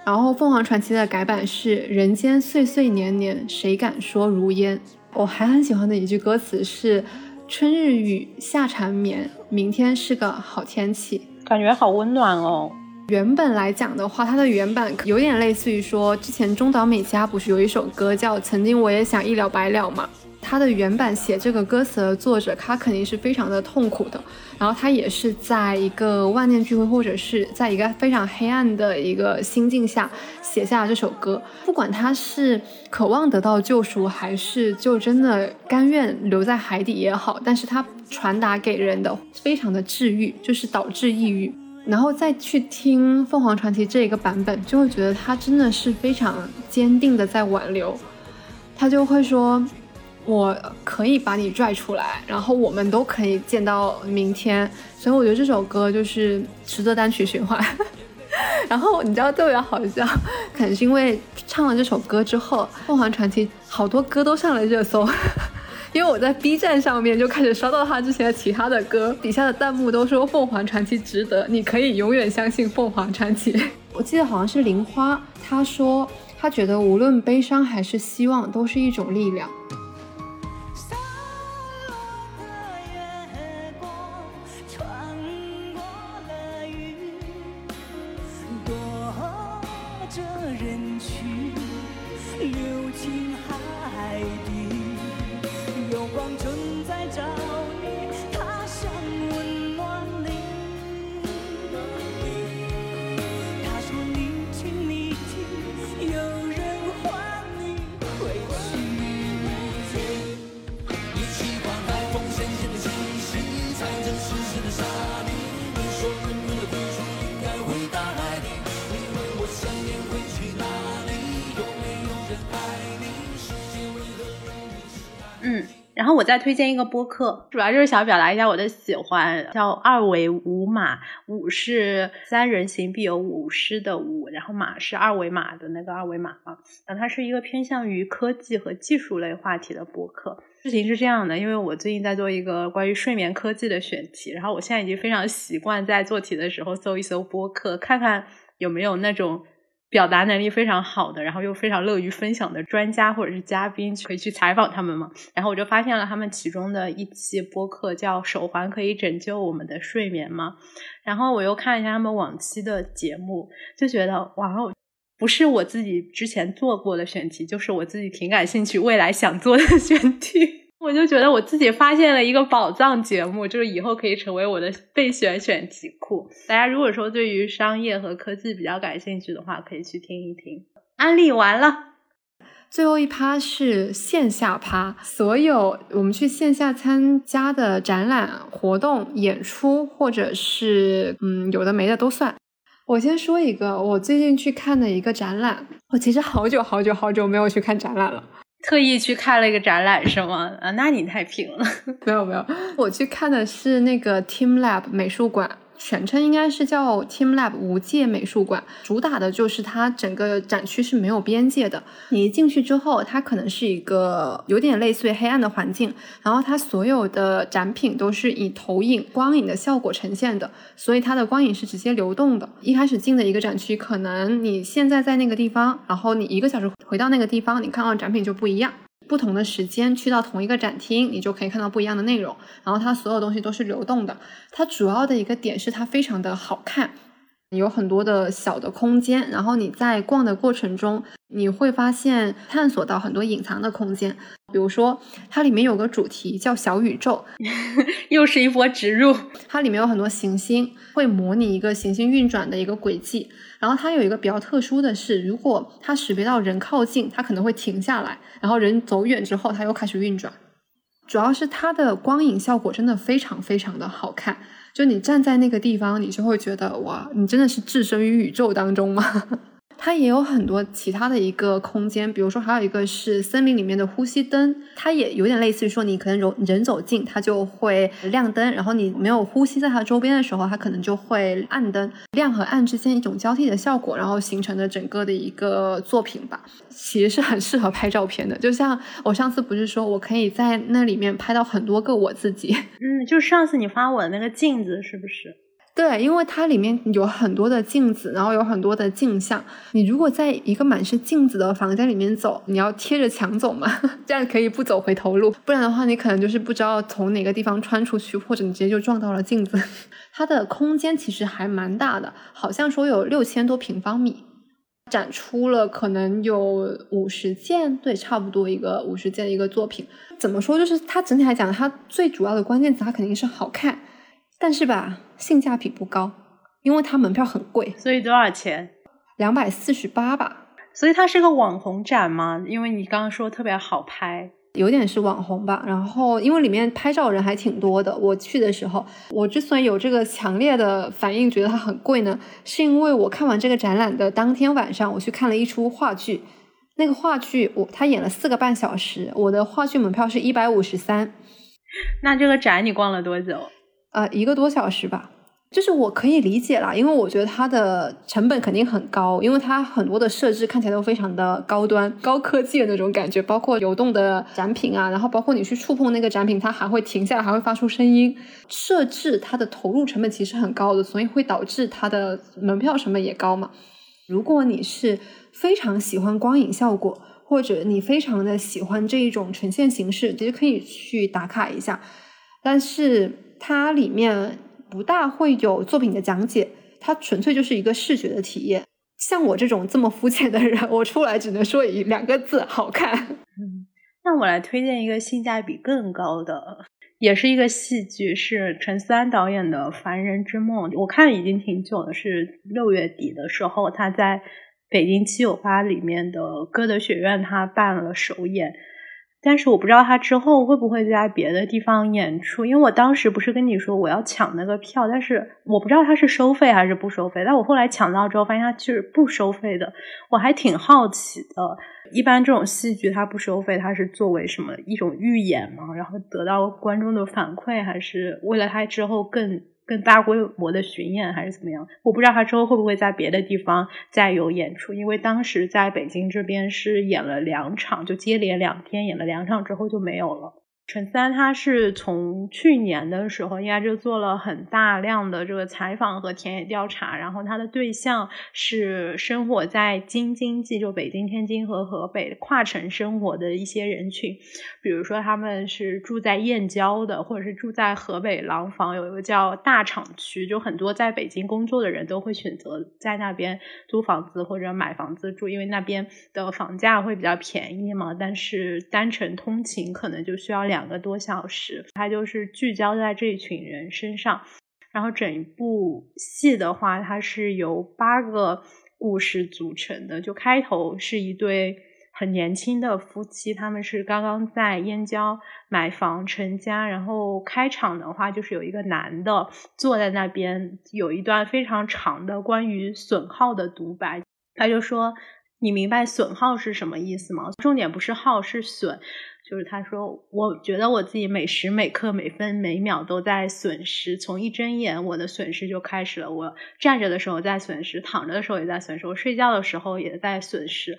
然后凤凰传奇的改版是“人间岁岁年年，谁敢说如烟”。我还很喜欢的一句歌词是。春日雨，夏蝉绵，明天是个好天气，感觉好温暖哦。原本来讲的话，它的原版有点类似于说，之前中岛美嘉不是有一首歌叫《曾经我也想一了百了》嘛？它的原版写这个歌词的作者，他肯定是非常的痛苦的。然后他也是在一个万念俱灰，或者是在一个非常黑暗的一个心境下写下了这首歌。不管他是渴望得到救赎，还是就真的甘愿留在海底也好，但是他传达给人的非常的治愈，就是导致抑郁。然后再去听凤凰传奇这一个版本，就会觉得他真的是非常坚定的在挽留。他就会说。我可以把你拽出来，然后我们都可以见到明天，所以我觉得这首歌就是值得单曲循环。然后你知道特别好笑，可能是因为唱了这首歌之后，凤凰传奇好多歌都上了热搜，因为我在 B 站上面就开始刷到他之前的其他的歌，底下的弹幕都说凤凰传奇值得，你可以永远相信凤凰传奇。我记得好像是玲花，她说她觉得无论悲伤还是希望都是一种力量。再推荐一个播客，主要就是想表达一下我的喜欢，叫二维舞马，舞是三人行必有五师的舞，然后马是二维码的那个二维码嘛。然后它是一个偏向于科技和技术类话题的播客。事情是这样的，因为我最近在做一个关于睡眠科技的选题，然后我现在已经非常习惯在做题的时候搜一搜播客，看看有没有那种。表达能力非常好的，然后又非常乐于分享的专家或者是嘉宾，可以去采访他们嘛。然后我就发现了他们其中的一期播客叫《手环可以拯救我们的睡眠吗》。然后我又看了一下他们往期的节目，就觉得哇哦，不是我自己之前做过的选题，就是我自己挺感兴趣、未来想做的 选题。我就觉得我自己发现了一个宝藏节目，就是以后可以成为我的备选选题库。大家如果说对于商业和科技比较感兴趣的话，可以去听一听。安利完了，最后一趴是线下趴，所有我们去线下参加的展览、活动、演出，或者是嗯有的没的都算。我先说一个，我最近去看的一个展览。我其实好久好久好久没有去看展览了。特意去看了一个展览是吗？啊，那你太拼了。没有没有，我去看的是那个 Team Lab 美术馆。全称应该是叫 Team Lab 无界美术馆，主打的就是它整个展区是没有边界的。你一进去之后，它可能是一个有点类似于黑暗的环境，然后它所有的展品都是以投影、光影的效果呈现的，所以它的光影是直接流动的。一开始进的一个展区，可能你现在在那个地方，然后你一个小时回到那个地方，你看到展品就不一样。不同的时间去到同一个展厅，你就可以看到不一样的内容。然后它所有东西都是流动的。它主要的一个点是它非常的好看，有很多的小的空间。然后你在逛的过程中，你会发现探索到很多隐藏的空间。比如说，它里面有个主题叫小宇宙，又是一波植入。它里面有很多行星，会模拟一个行星运转的一个轨迹。然后它有一个比较特殊的是，如果它识别到人靠近，它可能会停下来；然后人走远之后，它又开始运转。主要是它的光影效果真的非常非常的好看，就你站在那个地方，你就会觉得哇，你真的是置身于宇宙当中吗？它也有很多其他的一个空间，比如说还有一个是森林里面的呼吸灯，它也有点类似于说你可能人人走近它就会亮灯，然后你没有呼吸在它周边的时候，它可能就会暗灯，亮和暗之间一种交替的效果，然后形成的整个的一个作品吧，其实是很适合拍照片的。就像我上次不是说我可以在那里面拍到很多个我自己，嗯，就上次你发我的那个镜子是不是？对，因为它里面有很多的镜子，然后有很多的镜像。你如果在一个满是镜子的房间里面走，你要贴着墙走嘛，这样可以不走回头路。不然的话，你可能就是不知道从哪个地方穿出去，或者你直接就撞到了镜子。它的空间其实还蛮大的，好像说有六千多平方米，展出了可能有五十件，对，差不多一个五十件的一个作品。怎么说？就是它整体来讲，它最主要的关键词，它肯定是好看。但是吧，性价比不高，因为它门票很贵，所以多少钱？两百四十八吧。所以它是个网红展吗？因为你刚刚说特别好拍，有点是网红吧。然后因为里面拍照人还挺多的，我去的时候，我之所以有这个强烈的反应，觉得它很贵呢，是因为我看完这个展览的当天晚上，我去看了一出话剧。那个话剧我他演了四个半小时，我的话剧门票是一百五十三。那这个展你逛了多久？啊，一个多小时吧，就是我可以理解啦，因为我觉得它的成本肯定很高，因为它很多的设置看起来都非常的高端、高科技的那种感觉，包括流动的展品啊，然后包括你去触碰那个展品，它还会停下来，还会发出声音。设置它的投入成本其实很高的，所以会导致它的门票成本也高嘛。如果你是非常喜欢光影效果，或者你非常的喜欢这一种呈现形式，其实可以去打卡一下，但是。它里面不大会有作品的讲解，它纯粹就是一个视觉的体验。像我这种这么肤浅的人，我出来只能说一两个字：好看。嗯，那我来推荐一个性价比更高的，也是一个戏剧，是陈思安导演的《凡人之梦》。我看已经挺久了，是六月底的时候，他在北京七九八里面的歌德学院，他办了首演。但是我不知道他之后会不会在别的地方演出，因为我当时不是跟你说我要抢那个票，但是我不知道他是收费还是不收费。但我后来抢到之后，发现他是不收费的，我还挺好奇的。一般这种戏剧它不收费，它是作为什么一种预演吗？然后得到观众的反馈，还是为了他之后更？更大规模的巡演还是怎么样？我不知道他之后会不会在别的地方再有演出，因为当时在北京这边是演了两场，就接连两天演了两场之后就没有了。陈三他是从去年的时候应该就做了很大量的这个采访和田野调查，然后他的对象是生活在京津冀，就北京、天津和河北跨城生活的一些人群，比如说他们是住在燕郊的，或者是住在河北廊坊有一个叫大厂区，就很多在北京工作的人都会选择在那边租房子或者买房子住，因为那边的房价会比较便宜嘛，但是单程通勤可能就需要两。两个多小时，它就是聚焦在这一群人身上。然后整一部戏的话，它是由八个故事组成的。就开头是一对很年轻的夫妻，他们是刚刚在燕郊买房成家。然后开场的话，就是有一个男的坐在那边，有一段非常长的关于损耗的独白。他就说：“你明白损耗是什么意思吗？重点不是耗，是损。”就是他说，我觉得我自己每时每刻每分每秒都在损失，从一睁眼我的损失就开始了。我站着的时候在损失，躺着的时候也在损失，我睡觉的时候也在损失。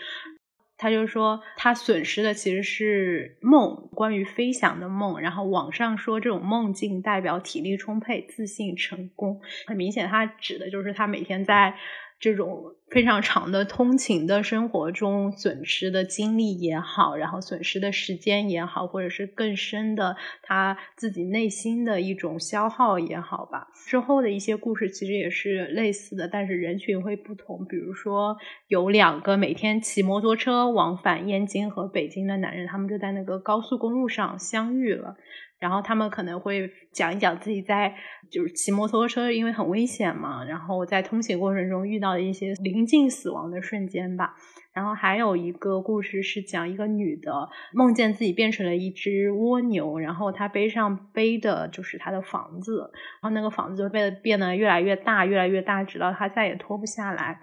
他就说，他损失的其实是梦，关于飞翔的梦。然后网上说这种梦境代表体力充沛、自信、成功。很明显，他指的就是他每天在。这种非常长的通勤的生活中损失的精力也好，然后损失的时间也好，或者是更深的他自己内心的一种消耗也好吧。之后的一些故事其实也是类似的，但是人群会不同。比如说有两个每天骑摩托车往返燕京和北京的男人，他们就在那个高速公路上相遇了。然后他们可能会讲一讲自己在就是骑摩托车，因为很危险嘛，然后在通行过程中遇到的一些临近死亡的瞬间吧。然后还有一个故事是讲一个女的梦见自己变成了一只蜗牛，然后她背上背的就是她的房子，然后那个房子就被变得越来越大，越来越大，直到她再也脱不下来。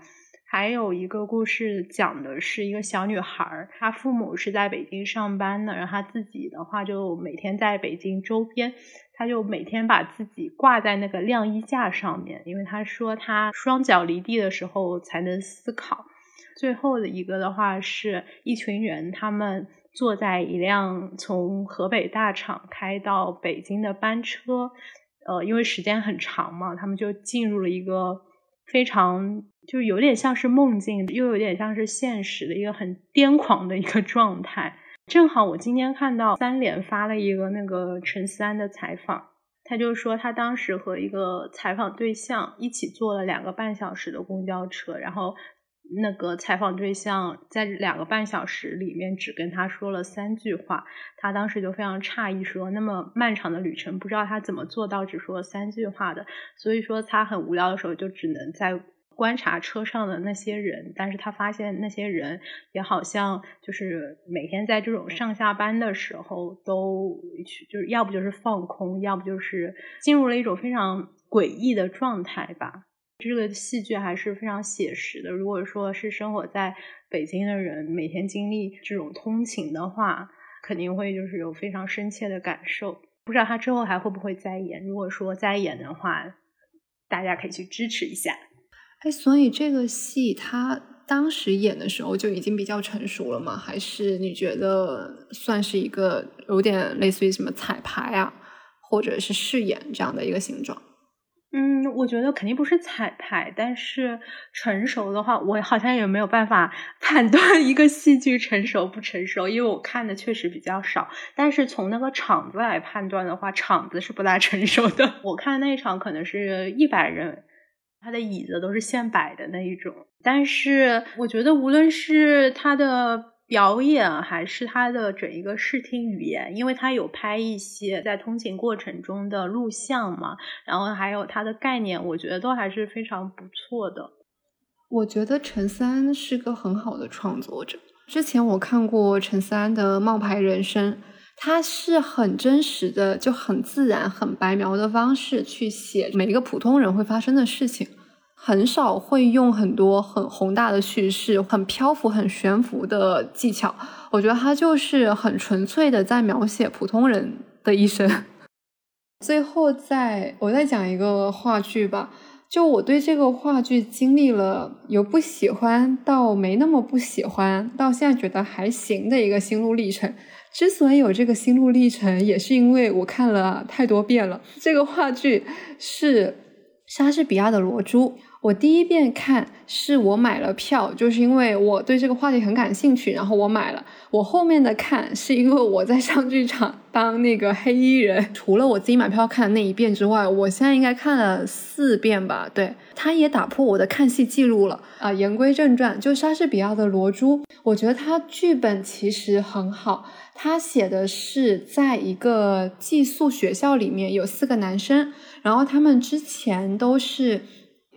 还有一个故事讲的是一个小女孩，她父母是在北京上班的，然后她自己的话就每天在北京周边，他就每天把自己挂在那个晾衣架上面，因为他说他双脚离地的时候才能思考。最后的一个的话是一群人，他们坐在一辆从河北大厂开到北京的班车，呃，因为时间很长嘛，他们就进入了一个。非常就有点像是梦境，又有点像是现实的一个很癫狂的一个状态。正好我今天看到三联发了一个那个陈思安的采访，他就说他当时和一个采访对象一起坐了两个半小时的公交车，然后。那个采访对象在两个半小时里面只跟他说了三句话，他当时就非常诧异，说那么漫长的旅程，不知道他怎么做到只说了三句话的。所以说他很无聊的时候，就只能在观察车上的那些人，但是他发现那些人也好像就是每天在这种上下班的时候都就是要不就是放空，要不就是进入了一种非常诡异的状态吧。这个戏剧还是非常写实的。如果说是生活在北京的人，每天经历这种通勤的话，肯定会就是有非常深切的感受。不知道他之后还会不会再演？如果说再演的话，大家可以去支持一下。哎，所以这个戏他当时演的时候就已经比较成熟了吗？还是你觉得算是一个有点类似于什么彩排啊，或者是试演这样的一个形状？嗯，我觉得肯定不是彩排，但是成熟的话，我好像也没有办法 判断一个戏剧成熟不成熟，因为我看的确实比较少。但是从那个场子来判断的话，场子是不大成熟的。我看那场可能是一百人，他的椅子都是现摆的那一种。但是我觉得，无论是他的。表演还是他的整一个视听语言，因为他有拍一些在通勤过程中的录像嘛，然后还有他的概念，我觉得都还是非常不错的。我觉得陈三是个很好的创作者。之前我看过陈三的《冒牌人生》，他是很真实的，就很自然、很白描的方式去写每一个普通人会发生的事情。很少会用很多很宏大的叙事、很漂浮、很悬浮的技巧。我觉得他就是很纯粹的在描写普通人的一生。最后，再我再讲一个话剧吧。就我对这个话剧经历了由不喜欢到没那么不喜欢，到现在觉得还行的一个心路历程。之所以有这个心路历程，也是因为我看了太多遍了。这个话剧是莎士比亚的《罗珠》。我第一遍看是我买了票，就是因为我对这个话题很感兴趣，然后我买了。我后面的看是因为我在上剧场当那个黑衣人。除了我自己买票看的那一遍之外，我现在应该看了四遍吧。对，他也打破我的看戏记录了啊。言归正传，就莎士比亚的《罗珠》，我觉得他剧本其实很好。他写的是在一个寄宿学校里面有四个男生，然后他们之前都是。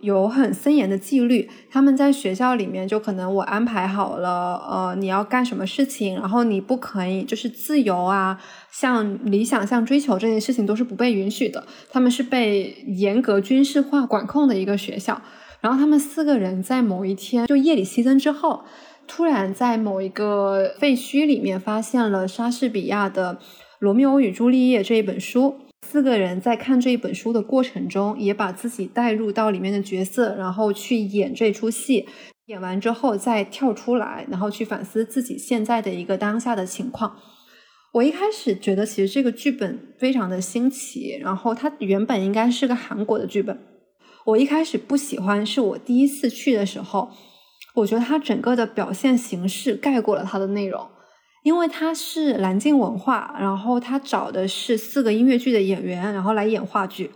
有很森严的纪律，他们在学校里面就可能我安排好了，呃，你要干什么事情，然后你不可以就是自由啊，像理想、像追求这件事情都是不被允许的。他们是被严格军事化管控的一个学校。然后他们四个人在某一天就夜里熄灯之后，突然在某一个废墟里面发现了莎士比亚的《罗密欧与朱丽叶》这一本书。四个人在看这一本书的过程中，也把自己带入到里面的角色，然后去演这出戏。演完之后再跳出来，然后去反思自己现在的一个当下的情况。我一开始觉得，其实这个剧本非常的新奇，然后它原本应该是个韩国的剧本。我一开始不喜欢，是我第一次去的时候，我觉得它整个的表现形式盖过了它的内容。因为他是蓝镜文化，然后他找的是四个音乐剧的演员，然后来演话剧，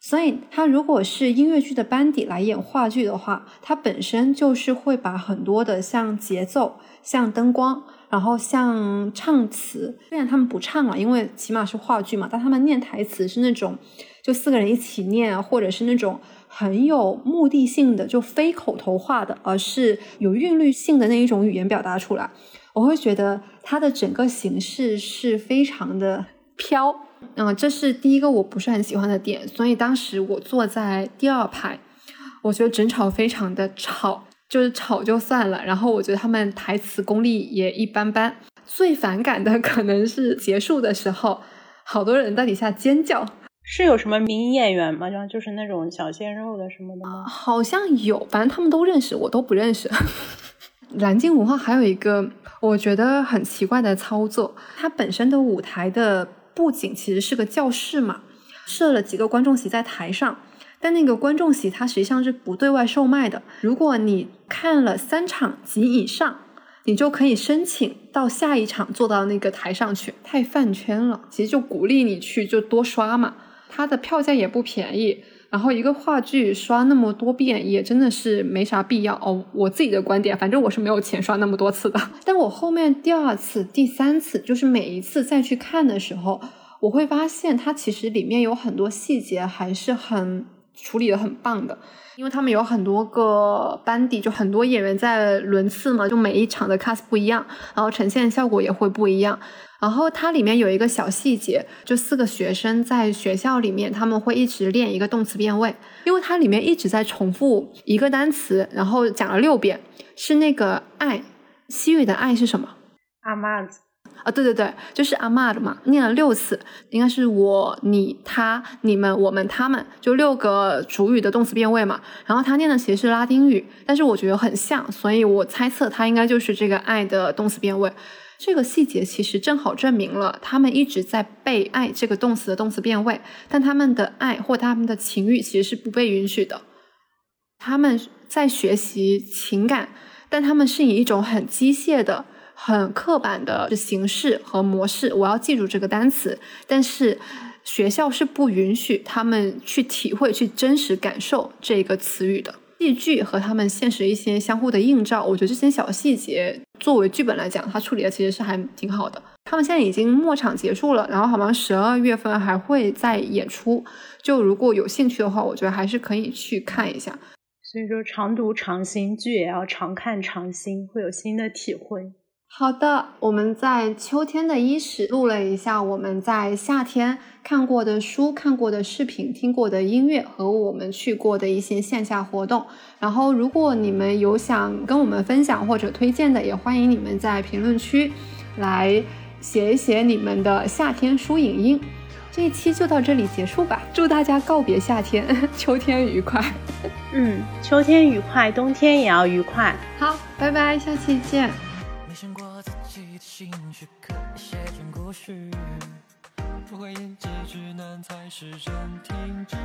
所以他如果是音乐剧的班底来演话剧的话，他本身就是会把很多的像节奏、像灯光，然后像唱词，虽然他们不唱了，因为起码是话剧嘛，但他们念台词是那种就四个人一起念，或者是那种很有目的性的，就非口头化的，而是有韵律性的那一种语言表达出来。我会觉得它的整个形式是非常的飘，嗯，这是第一个我不是很喜欢的点。所以当时我坐在第二排，我觉得整场非常的吵。就是吵就算了，然后我觉得他们台词功力也一般般。最反感的可能是结束的时候，好多人在底下尖叫。是有什么名演员吗？就就是那种小鲜肉的什么的吗？好像有，反正他们都认识，我都不认识。蓝鲸文化还有一个我觉得很奇怪的操作，它本身的舞台的布景其实是个教室嘛，设了几个观众席在台上，但那个观众席它实际上是不对外售卖的。如果你看了三场及以上。你就可以申请到下一场坐到那个台上去，太饭圈了。其实就鼓励你去，就多刷嘛。它的票价也不便宜，然后一个话剧刷那么多遍也真的是没啥必要哦。我自己的观点，反正我是没有钱刷那么多次的。但我后面第二次、第三次，就是每一次再去看的时候，我会发现它其实里面有很多细节还是很处理的很棒的。因为他们有很多个班底，就很多演员在轮次嘛，就每一场的 cast 不一样，然后呈现效果也会不一样。然后它里面有一个小细节，就四个学生在学校里面，他们会一直练一个动词变位，因为它里面一直在重复一个单词，然后讲了六遍，是那个爱，西语的爱是什么？阿妈子。啊，对对对，就是阿妈的嘛，念了六次，应该是我、你、他、你们、我们、他们，就六个主语的动词变位嘛。然后他念的其实是拉丁语，但是我觉得很像，所以我猜测他应该就是这个爱的动词变位。这个细节其实正好证明了他们一直在被爱这个动词的动词变位，但他们的爱或他们的情欲其实是不被允许的。他们在学习情感，但他们是以一种很机械的。很刻板的形式和模式，我要记住这个单词，但是学校是不允许他们去体会、去真实感受这个词语的。戏剧和他们现实一些相互的映照，我觉得这些小细节作为剧本来讲，它处理的其实是还挺好的。他们现在已经末场结束了，然后好像十二月份还会再演出，就如果有兴趣的话，我觉得还是可以去看一下。所以说，常读常新，剧也要常看常新，会有新的体会。好的，我们在秋天的伊始录了一下我们在夏天看过的书、看过的视频、听过的音乐和我们去过的一些线下活动。然后，如果你们有想跟我们分享或者推荐的，也欢迎你们在评论区来写一写你们的夏天书影音。这一期就到这里结束吧，祝大家告别夏天，秋天愉快。嗯，秋天愉快，冬天也要愉快。好，拜拜，下期见。去。不会演几句，难才是真停止。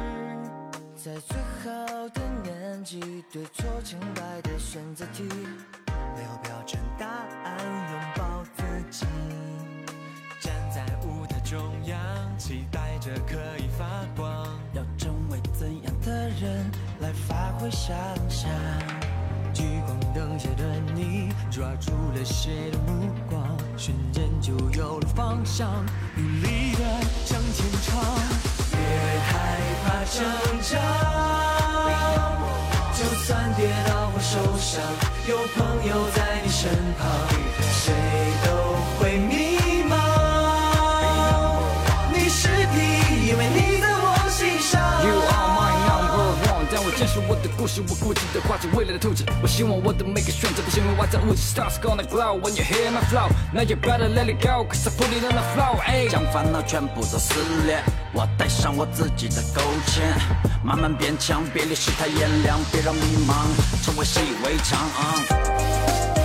在最好的年纪，对错清白的选择题，没有标准答案，拥抱自己。站在舞台中央，期待着可以发光。要成为怎样的人，来发挥想象。聚光灯下的你，抓住了谁的目光？瞬间就有了方向，努力的向前闯。别害怕成长，就算跌倒或受伤，有朋友在你身旁，是我的故事，我固执的画着未来的图纸。我希望我的每个选择都成为外在物质。Stars gonna glow when you hear my flow. Now you better let it go, cause I put it on the flow. 将烦恼全部都撕裂，我带上我自己的勾芡，慢慢变强，别理世态炎凉，别让迷茫成为习以为常。